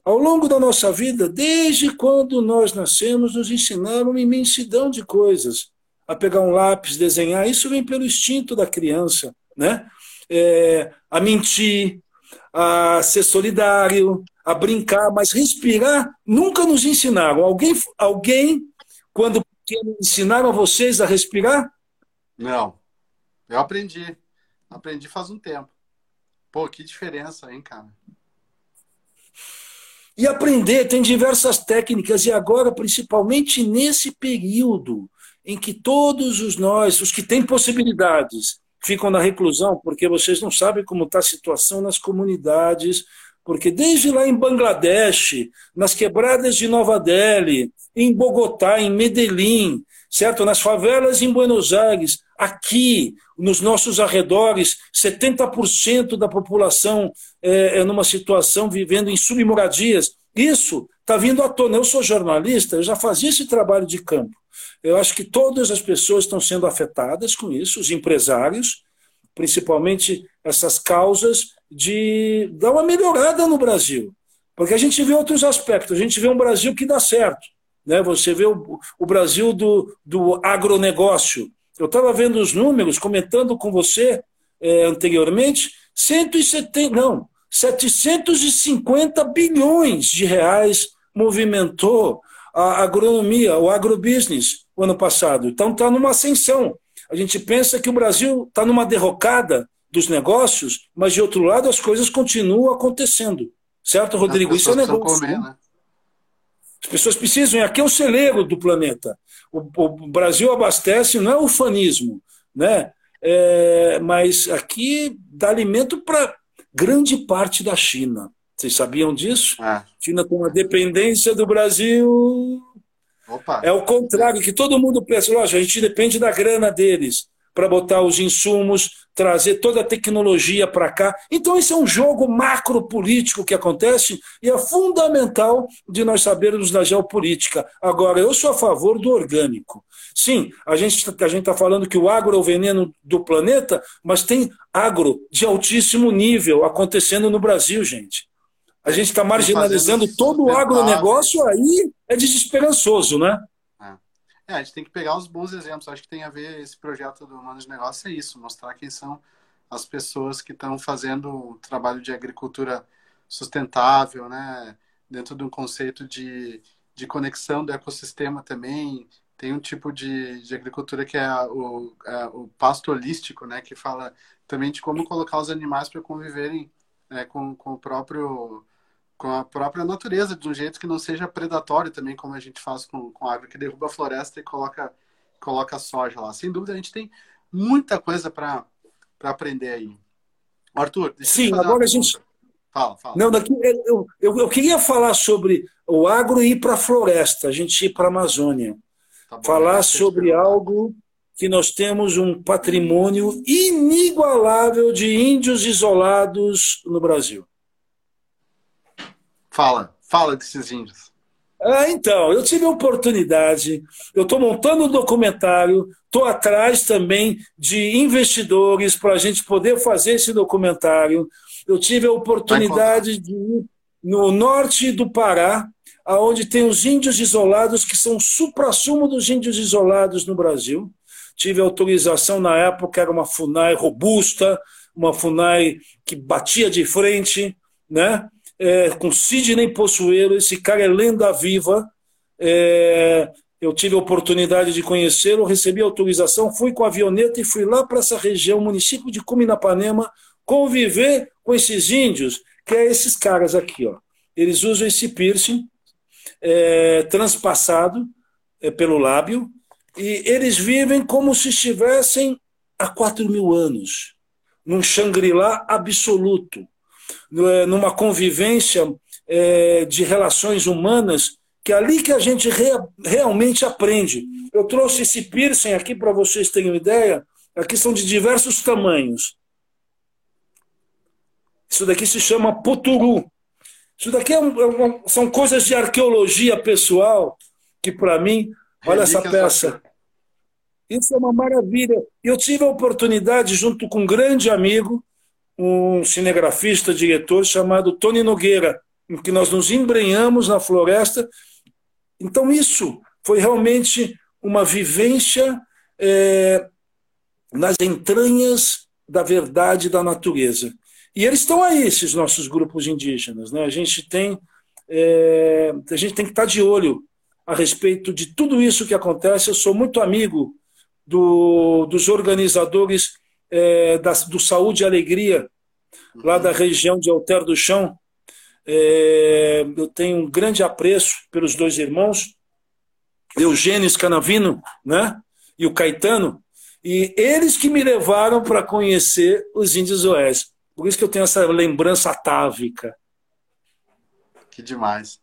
Ao longo da nossa vida, desde quando nós nascemos, nos ensinaram uma imensidão de coisas. A pegar um lápis, desenhar, isso vem pelo instinto da criança, né? É, a mentir, a ser solidário, a brincar, mas respirar nunca nos ensinaram. Alguém, alguém quando ensinaram a vocês a respirar? Não. Eu aprendi. Aprendi faz um tempo. Pô, que diferença, hein, cara? E aprender tem diversas técnicas, e agora, principalmente nesse período em que todos os nós, os que têm possibilidades, ficam na reclusão, porque vocês não sabem como está a situação nas comunidades, porque desde lá em Bangladesh, nas quebradas de Nova Delhi, em Bogotá, em Medellín, certo? Nas favelas em Buenos Aires, aqui, nos nossos arredores, 70% da população é, é numa situação vivendo em submoradias. Isso está vindo à tona. Eu sou jornalista, eu já fazia esse trabalho de campo. Eu acho que todas as pessoas estão sendo afetadas com isso, os empresários, principalmente essas causas de dar uma melhorada no Brasil. Porque a gente vê outros aspectos, a gente vê um Brasil que dá certo. Né? Você vê o, o Brasil do, do agronegócio. Eu estava vendo os números, comentando com você é, anteriormente, 170, não, 750 bilhões de reais movimentou a agronomia, o agrobusiness, o ano passado. Então está numa ascensão. A gente pensa que o Brasil está numa derrocada dos negócios, mas de outro lado as coisas continuam acontecendo. Certo, Rodrigo? Isso é negócio. Comer, né? As pessoas precisam, e aqui é o celeiro do planeta. O, o Brasil abastece, não é ufanismo, né? É, mas aqui dá alimento para grande parte da China. Vocês sabiam disso? É. A China tem uma dependência do Brasil. Opa. É o contrário, que todo mundo pensa, lógico, a gente depende da grana deles para botar os insumos, trazer toda a tecnologia para cá. Então, esse é um jogo macro político que acontece e é fundamental de nós sabermos da geopolítica. Agora, eu sou a favor do orgânico. Sim, a gente a está falando que o agro é o veneno do planeta, mas tem agro de altíssimo nível acontecendo no Brasil, gente. A gente está marginalizando todo o agronegócio, aí é desesperançoso, né? É, a gente tem que pegar os bons exemplos. Acho que tem a ver esse projeto do Mano de Negócio é isso, mostrar quem são as pessoas que estão fazendo o trabalho de agricultura sustentável, né? Dentro de um conceito de, de conexão do ecossistema também. Tem um tipo de, de agricultura que é o, é o pasto holístico, né? Que fala também de como colocar os animais para conviverem né, com, com o próprio com a própria natureza, de um jeito que não seja predatório também, como a gente faz com, com a árvore que derruba a floresta e coloca, coloca soja lá. Sem dúvida, a gente tem muita coisa para aprender aí. Arthur, Sim, agora a gente. Fala, fala. Não, daqui, eu, eu, eu queria falar sobre o agro e ir para a floresta, a gente ir para a Amazônia. Tá bom, falar sobre algo que nós temos um patrimônio inigualável de índios isolados no Brasil. Fala, fala desses índios. Ah, então, eu tive a oportunidade, eu estou montando um documentário, estou atrás também de investidores para a gente poder fazer esse documentário. Eu tive a oportunidade de ir no norte do Pará, aonde tem os índios isolados, que são o supra-sumo dos índios isolados no Brasil. Tive autorização na época, era uma FUNAI robusta, uma FUNAI que batia de frente, né? É, com Sidney Possuelo, esse cara é lenda viva. É, eu tive a oportunidade de conhecê-lo, recebi autorização, fui com a avioneta e fui lá para essa região, município de Cuminapanema, conviver com esses índios, que é esses caras aqui. Ó. Eles usam esse piercing é, transpassado é, pelo lábio e eles vivem como se estivessem há quatro mil anos, num Shangri-La absoluto. Numa convivência é, de relações humanas que é ali que a gente re, realmente aprende. Eu trouxe esse piercing aqui para vocês terem uma ideia. Aqui são de diversos tamanhos. Isso daqui se chama puturu. Isso daqui é um, é são coisas de arqueologia pessoal que, para mim, olha essa peça. Isso é uma maravilha. Eu tive a oportunidade, junto com um grande amigo, um cinegrafista, diretor, chamado Tony Nogueira, em que nós nos embrenhamos na floresta. Então, isso foi realmente uma vivência é, nas entranhas da verdade da natureza. E eles estão aí, esses nossos grupos indígenas. Né? A gente tem é, a gente tem que estar de olho a respeito de tudo isso que acontece. Eu sou muito amigo do, dos organizadores é, da, do Saúde e Alegria, lá da região de Alter do Chão. É, eu tenho um grande apreço pelos dois irmãos, Eugênio Scanavino né, e o Caetano, e eles que me levaram para conhecer os índios oeste. Por isso que eu tenho essa lembrança atávica. Que demais.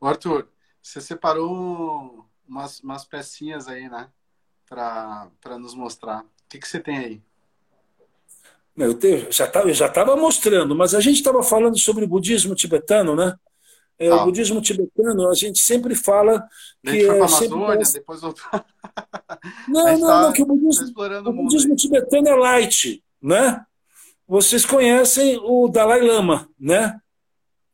Arthur, você separou umas, umas pecinhas aí, né? Para nos mostrar. O que, que você tem aí? Eu te, já estava já tava mostrando, mas a gente estava falando sobre o budismo tibetano, né? É, ah. O budismo tibetano, a gente sempre fala que é sempre parece... depois voltou. não, não, tá, não, que o budismo, tá o budismo tibetano é light, né? Vocês conhecem o Dalai Lama, né?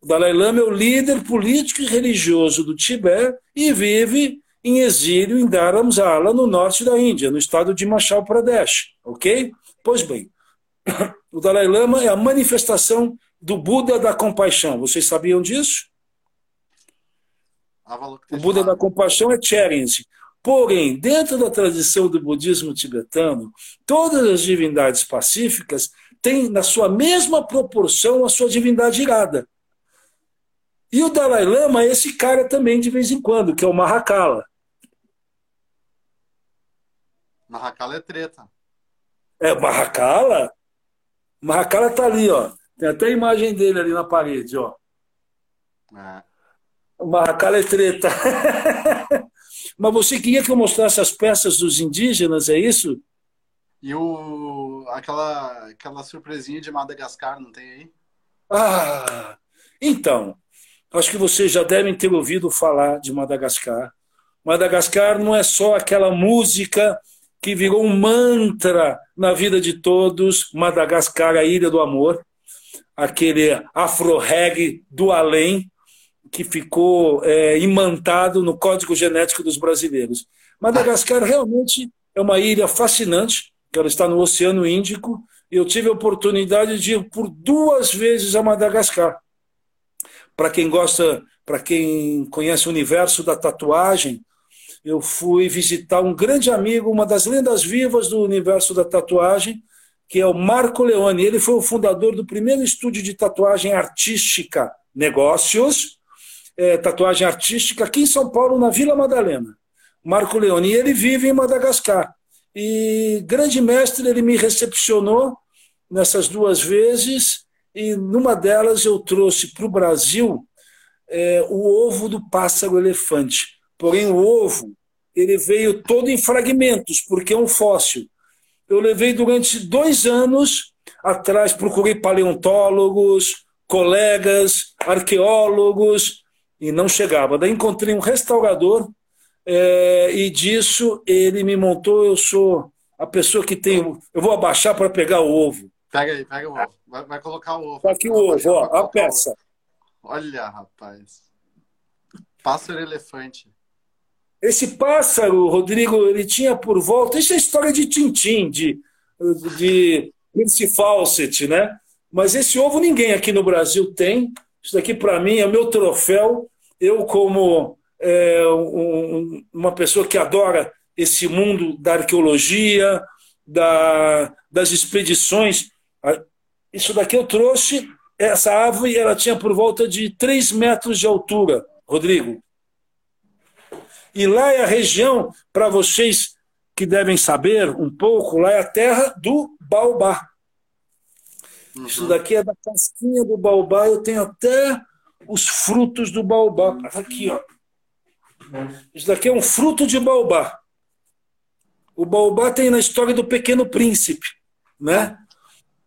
O Dalai Lama é o líder político e religioso do Tibete e vive em exílio em Dharamsala, no norte da Índia, no estado de Machal Pradesh, ok? Pois bem, o Dalai Lama é a manifestação do Buda da compaixão. Vocês sabiam disso? O Buda da compaixão é Cherenzi. Porém, dentro da tradição do budismo tibetano, todas as divindades pacíficas têm, na sua mesma proporção, a sua divindade irada. E o Dalai Lama é esse cara também, de vez em quando, que é o Mahakala. Mahakala é treta. É, Mahakala? Mahakala tá ali, ó. Tem até a imagem dele ali na parede, ó. É. O Mahakala é treta. Mas você queria que eu mostrasse as peças dos indígenas, é isso? E o aquela aquela surpresinha de Madagascar, não tem aí? Ah, então, acho que vocês já devem ter ouvido falar de Madagascar. Madagascar não é só aquela música que virou um mantra na vida de todos, Madagascar, a Ilha do Amor, aquele afro-reggae do além, que ficou é, imantado no código genético dos brasileiros. Madagascar realmente é uma ilha fascinante, que ela está no Oceano Índico, e eu tive a oportunidade de ir por duas vezes a Madagascar. Para quem gosta, para quem conhece o universo da tatuagem, eu fui visitar um grande amigo, uma das lendas vivas do universo da tatuagem, que é o Marco Leone. Ele foi o fundador do primeiro estúdio de tatuagem artística Negócios, é, tatuagem artística aqui em São Paulo, na Vila Madalena. Marco Leone. E ele vive em Madagascar. E grande mestre, ele me recepcionou nessas duas vezes, e numa delas eu trouxe para o Brasil é, o ovo do pássaro elefante. Porém, o ovo ele veio todo em fragmentos, porque é um fóssil. Eu levei durante dois anos atrás, procurei paleontólogos, colegas, arqueólogos, e não chegava. Daí encontrei um restaurador é, e disso ele me montou. Eu sou a pessoa que tem. Eu vou abaixar para pegar o ovo. Pega aí, pega o ovo. Vai, vai colocar o ovo. Tá aqui o ovo, ó, a peça. Olha, rapaz. Pássaro elefante. Esse pássaro, Rodrigo, ele tinha por volta. Isso é história de Tintim, de, de Prince Fawcett, né? Mas esse ovo ninguém aqui no Brasil tem. Isso daqui, para mim, é meu troféu. Eu, como é, um, uma pessoa que adora esse mundo da arqueologia, da, das expedições, isso daqui eu trouxe. Essa árvore ela tinha por volta de 3 metros de altura, Rodrigo. E lá é a região, para vocês que devem saber um pouco, lá é a terra do baobá. Uhum. Isso daqui é da casquinha do baobá, eu tenho até os frutos do baobá. Aqui, ó. Isso daqui é um fruto de baobá. O baobá tem na história do Pequeno Príncipe, né?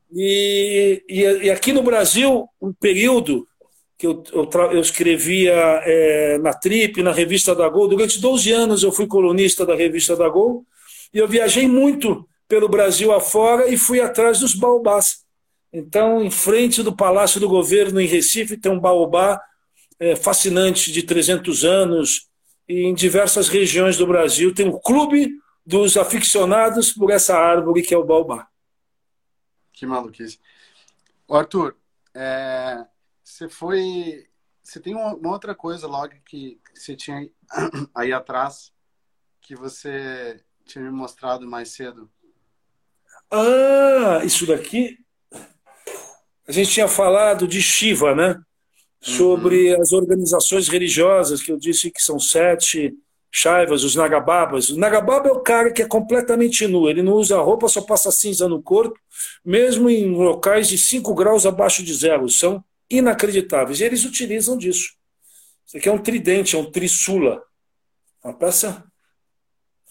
E, e, e aqui no Brasil, um período que eu, eu, eu escrevia é, na Trip, na revista da Gol, durante 12 anos eu fui colunista da revista da Gol, e eu viajei muito pelo Brasil afora e fui atrás dos baobás. Então, em frente do Palácio do Governo, em Recife, tem um baobá é, fascinante de 300 anos, e em diversas regiões do Brasil tem um clube dos aficionados por essa árvore que é o baobá. Que maluquice. Arthur, é, você foi. Você tem uma, outra coisa logo que, que você tinha aí atrás que você tinha me mostrado mais cedo. Ah, isso daqui. A gente tinha falado de Shiva, né? Sobre uhum. as organizações religiosas, que eu disse que são sete Shaivas, os Nagababas. O Nagababa é o cara que é completamente nu, ele não usa roupa, só passa cinza no corpo, mesmo em locais de 5 graus abaixo de zero. São inacreditáveis. E eles utilizam disso. Isso aqui é um tridente, é um trissula. Uma peça.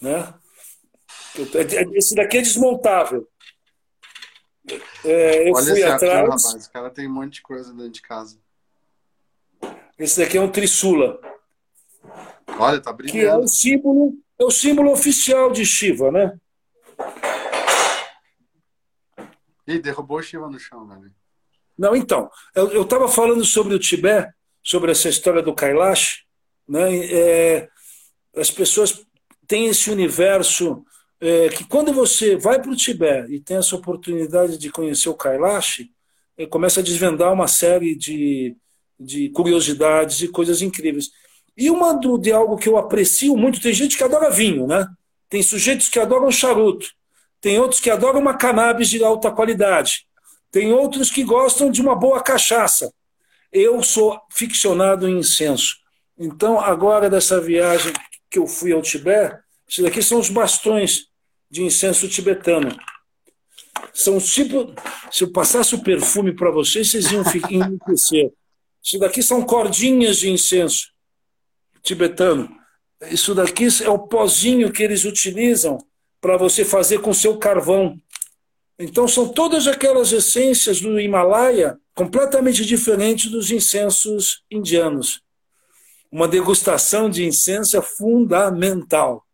Né? Esse daqui é desmontável. É, eu Olha fui atrás. Aqui, rapaz, o cara tem um monte de coisa dentro de casa. Esse daqui é um trissula. Olha, tá brilhando. Que é o símbolo, é o símbolo oficial de Shiva, né? Ih, derrubou o Shiva no chão, velho. Não, então, eu estava falando sobre o Tibete, sobre essa história do Kailash, né? É, as pessoas têm esse universo é, que quando você vai para o Tibete e tem essa oportunidade de conhecer o Kailash, é, começa a desvendar uma série de, de curiosidades e coisas incríveis. E uma do, de algo que eu aprecio muito, tem gente que adora vinho, né? Tem sujeitos que adoram charuto, tem outros que adoram uma cannabis de alta qualidade, tem outros que gostam de uma boa cachaça. Eu sou ficcionado em incenso. Então, agora dessa viagem que eu fui ao Tibete, esses daqui são os bastões de incenso tibetano. São tipo, se eu passasse o perfume para vocês, vocês iam enlouquecer. Isso daqui são cordinhas de incenso tibetano. Isso daqui é o pozinho que eles utilizam para você fazer com seu carvão. Então são todas aquelas essências do Himalaia completamente diferentes dos incensos indianos. Uma degustação de incenso é fundamental.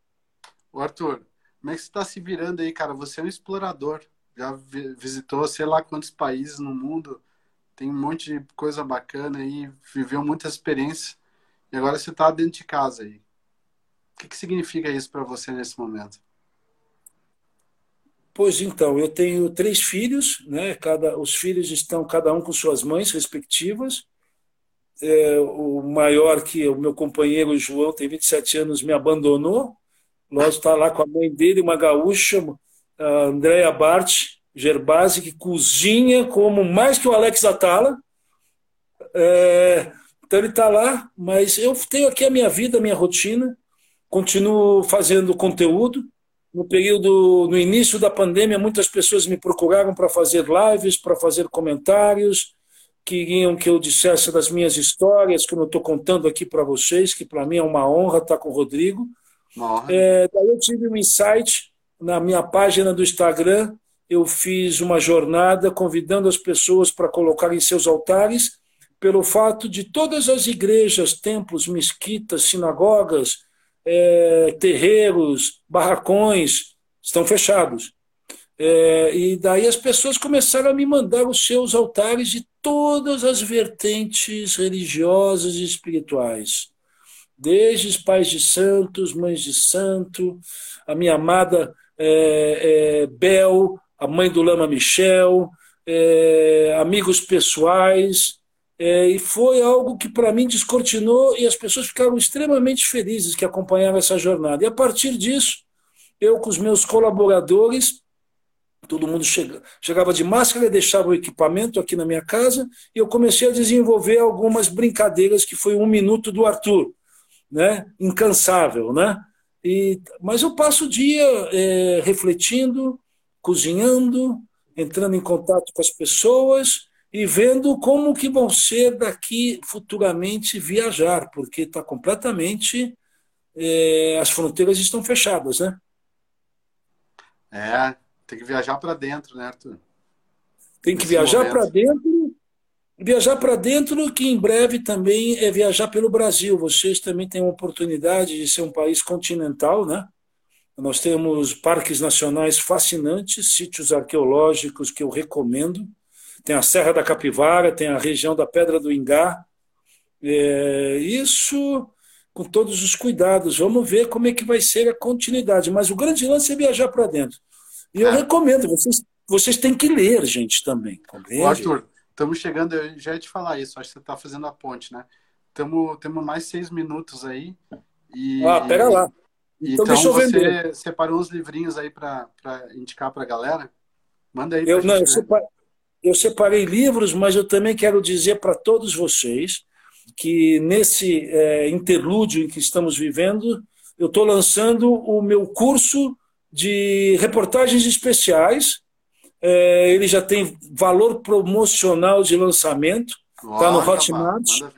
Arthur, como é que você está se virando aí, cara? Você é um explorador. Já visitou sei lá quantos países no mundo. Tem um monte de coisa bacana aí. Viveu muitas experiências. E agora você está dentro de casa aí. O que, que significa isso para você nesse momento? Pois então, eu tenho três filhos, né? Cada, os filhos estão cada um com suas mães respectivas. É, o maior que o meu companheiro João tem 27 anos me abandonou. Nós está lá com a mãe dele, uma gaúcha, a Andrea Bart Gerbasi, que cozinha como mais que o Alex Atala. É, então ele está lá, mas eu tenho aqui a minha vida, a minha rotina, continuo fazendo conteúdo. No período, no início da pandemia, muitas pessoas me procuraram para fazer lives, para fazer comentários, queriam que eu dissesse das minhas histórias, que eu estou contando aqui para vocês, que para mim é uma honra estar com o Rodrigo. É, daí eu tive um insight na minha página do Instagram, eu fiz uma jornada convidando as pessoas para colocar em seus altares pelo fato de todas as igrejas, templos, mesquitas, sinagogas, é, terreiros, barracões estão fechados. É, e daí as pessoas começaram a me mandar os seus altares de todas as vertentes religiosas e espirituais. Desde os pais de santos, mães de santo, a minha amada é, é Bel, a mãe do Lama Michel, é, amigos pessoais, é, e foi algo que para mim descortinou e as pessoas ficaram extremamente felizes que acompanharam essa jornada. E a partir disso, eu com os meus colaboradores, todo mundo chega, chegava de máscara, deixava o equipamento aqui na minha casa e eu comecei a desenvolver algumas brincadeiras que foi um minuto do Arthur, né? Incansável, né? E, mas eu passo o dia é, refletindo, cozinhando, entrando em contato com as pessoas e vendo como que vão ser daqui futuramente viajar, porque está completamente é, as fronteiras estão fechadas, né? É, tem que viajar para dentro, né, Arthur? Tem que viajar para dentro, viajar para dentro, que em breve também é viajar pelo Brasil. Vocês também têm uma oportunidade de ser um país continental, né? Nós temos parques nacionais fascinantes, sítios arqueológicos que eu recomendo. Tem a Serra da Capivara, tem a região da Pedra do Ingá. É, isso com todos os cuidados. Vamos ver como é que vai ser a continuidade. Mas o grande lance é viajar para dentro. E eu é. recomendo, vocês, vocês têm que ler, gente, também. Ô, Arthur, estamos chegando, eu já ia te falar isso, acho que você está fazendo a ponte, né? Tamo, temos mais seis minutos aí. E, ah, pera lá. Então, então deixa eu você vender. separou uns livrinhos aí para indicar para a galera? Manda aí. Eu, não, eu, separei, eu separei livros, mas eu também quero dizer para todos vocês que nesse é, interlúdio em que estamos vivendo, eu estou lançando o meu curso de reportagens especiais. É, ele já tem valor promocional de lançamento. Está no Hotmart. Está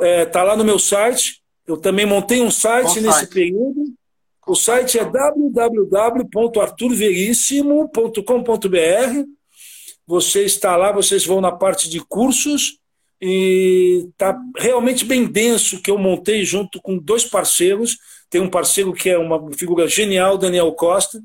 é, tá lá no meu site. Eu também montei um site nesse site? período. O site é www.arturverissimo.com.br. Você está lá, vocês vão na parte de cursos e está realmente bem denso que eu montei junto com dois parceiros. Tem um parceiro que é uma figura genial, Daniel Costa.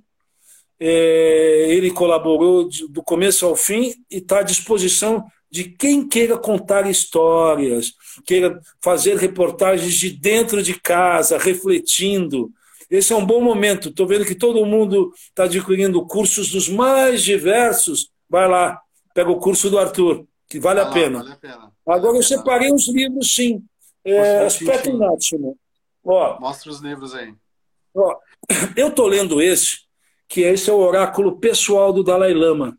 É, ele colaborou do começo ao fim e está à disposição de quem queira contar histórias, queira fazer reportagens de dentro de casa, refletindo. Esse é um bom momento. Estou vendo que todo mundo está adquirindo cursos dos mais diversos. Vai lá, pega o curso do Arthur, que vale, a, pena. vale a pena. Agora eu separei uns livros, sim. É, Aspecto Máximo. Ó, Mostra os livros aí. Ó, eu estou lendo esse, que esse é o oráculo pessoal do Dalai Lama,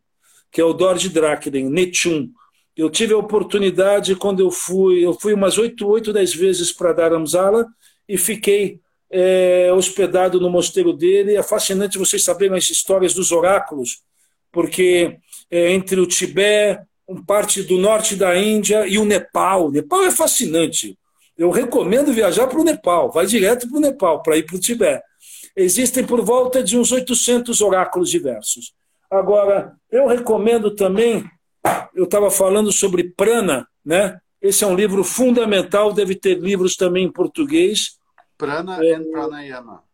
que é o Dord Drakden, Nechun. Eu tive a oportunidade, quando eu fui, eu fui umas oito, oito, dez vezes para Dharamsala e fiquei é, hospedado no mosteiro dele. É fascinante vocês saberem as histórias dos oráculos, porque é, entre o Tibete, parte do norte da Índia e o Nepal. O Nepal é fascinante. Eu recomendo viajar para o Nepal. Vai direto para o Nepal, para ir para o Tibete. Existem por volta de uns 800 oráculos diversos. Agora, eu recomendo também, eu estava falando sobre prana, né? Esse é um livro fundamental, deve ter livros também em português. Prana é, e Pranayama.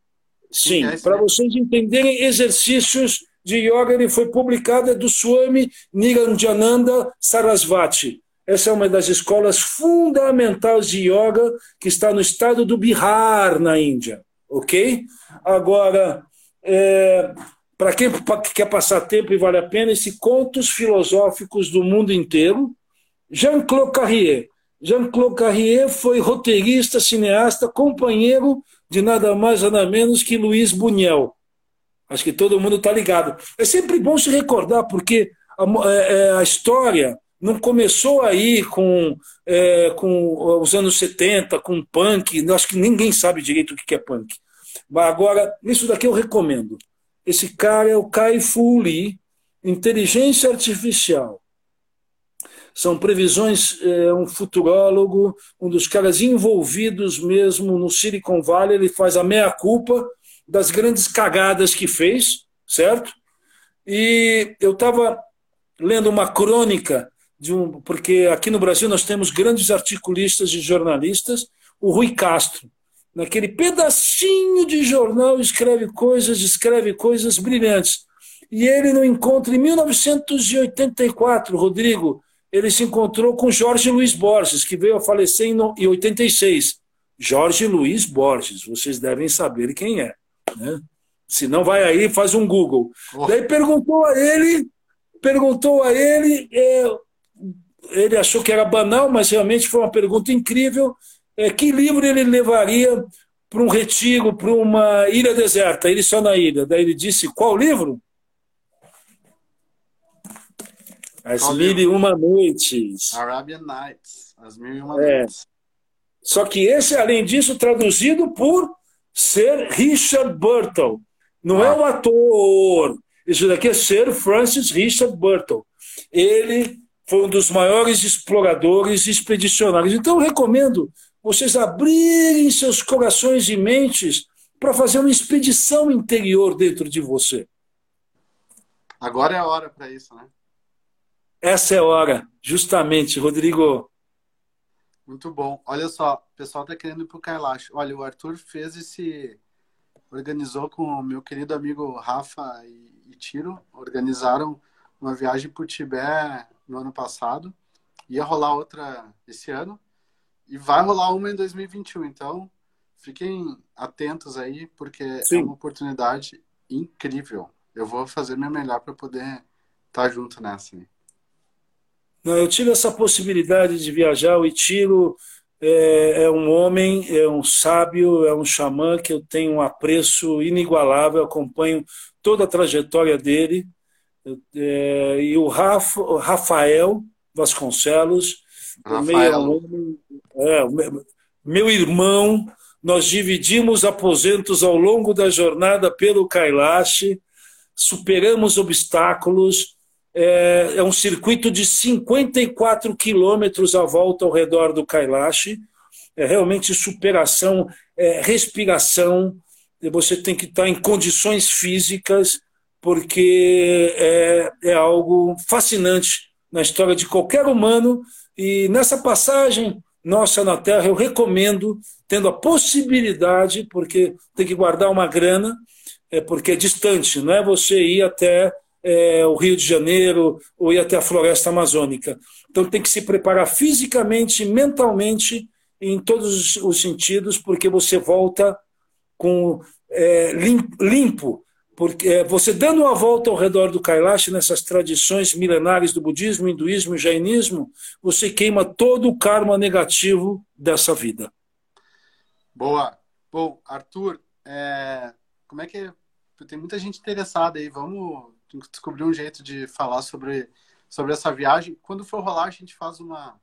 Sim, para vocês entenderem exercícios de yoga ele foi publicada do Swami Niranjananda Sarasvati. Essa é uma das escolas fundamentais de yoga que está no estado do Bihar, na Índia. Ok? Agora, é, para quem quer passar tempo e vale a pena, esse Contos Filosóficos do Mundo Inteiro, Jean-Claude Carrier. Jean-Claude Carrier foi roteirista, cineasta, companheiro de nada mais nada menos que Luiz Buñuel. Acho que todo mundo está ligado. É sempre bom se recordar, porque a, é, é, a história não começou aí com, é, com os anos 70, com punk. Acho que ninguém sabe direito o que é punk. Mas agora, isso daqui eu recomendo. Esse cara é o Kai Fu Lee, Inteligência Artificial. São previsões, é um futurólogo, um dos caras envolvidos mesmo no Silicon Valley. Ele faz a meia-culpa das grandes cagadas que fez, certo? E eu estava lendo uma crônica de um, porque aqui no Brasil nós temos grandes articulistas e jornalistas, o Rui Castro, naquele pedacinho de jornal escreve coisas, escreve coisas brilhantes. E ele no encontro em 1984, Rodrigo, ele se encontrou com Jorge Luiz Borges, que veio a falecer em 86. Jorge Luiz Borges, vocês devem saber quem é. Né? Se não, vai aí faz um Google. Oh. Daí perguntou a ele, perguntou a ele, é, ele achou que era banal, mas realmente foi uma pergunta incrível. É, que livro ele levaria para um retiro, para uma ilha deserta, ele só na ilha. Daí ele disse: qual livro? As qual Mil e Uma Noites. Arabian Nights. As Mil e Uma é. Noites. Só que esse, além disso, traduzido por ser Richard Burton. Não é ah. é o ator. Isso daqui é ser Francis Richard Burton. Ele foi um dos maiores exploradores e expedicionários. Então, eu recomendo vocês abrirem seus corações e mentes para fazer uma expedição interior dentro de você. Agora é a hora para isso, né? Essa é a hora, justamente, Rodrigo. Muito bom. Olha só, o pessoal está querendo ir para o Kailash. Olha, o Arthur fez esse. Organizou com o meu querido amigo Rafa e, Tiro, organizaram uma viagem para o Tibete no ano passado. Ia rolar outra esse ano. E vai rolar uma em 2021. Então, fiquem atentos aí, porque é Sim. é uma oportunidade incrível. Eu vou fazer meu melhor para poder estar tá junto nessa. Não, eu tive essa possibilidade de viajar. O Itiro é, é, um homem, é um sábio, é um xamã que eu tenho um apreço inigualável. acompanho toda a trajetória dele. É, e o, Rafa, o Rafael Vasconcelos, Rafael. Meio, é, meu irmão, nós dividimos aposentos ao longo da jornada pelo Kailash, superamos obstáculos. É, é um circuito de 54 quilômetros à volta ao redor do Kailash. É realmente superação, é, respiração. Você tem que estar em condições físicas, porque é, é algo fascinante na história de qualquer humano. E nessa passagem nossa na Terra, eu recomendo, tendo a possibilidade, porque tem que guardar uma grana, é porque é distante, não é você ir até é, o Rio de Janeiro ou ir até a floresta amazônica. Então tem que se preparar fisicamente, mentalmente, em todos os sentidos, porque você volta com é, limpo, porque é, você dando uma volta ao redor do Kailash, nessas tradições milenares do budismo, hinduísmo e jainismo, você queima todo o karma negativo dessa vida. Boa. Bom, Arthur, é, como é que tem muita gente interessada aí? Vamos descobrir um jeito de falar sobre sobre essa viagem. Quando for rolar, a gente faz uma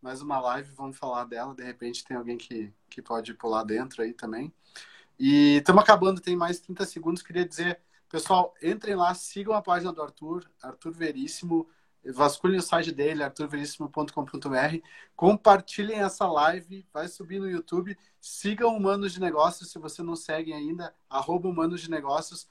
mais uma live, vamos falar dela. De repente tem alguém que, que pode pular dentro aí também. E estamos acabando, tem mais 30 segundos. Queria dizer, pessoal, entrem lá, sigam a página do Arthur, Arthur Veríssimo, vasculhem o site dele, arturveríssimo.com.br, compartilhem essa live, vai subir no YouTube, sigam Humanos de Negócios, se você não segue ainda, arroba Humanos de Negócios,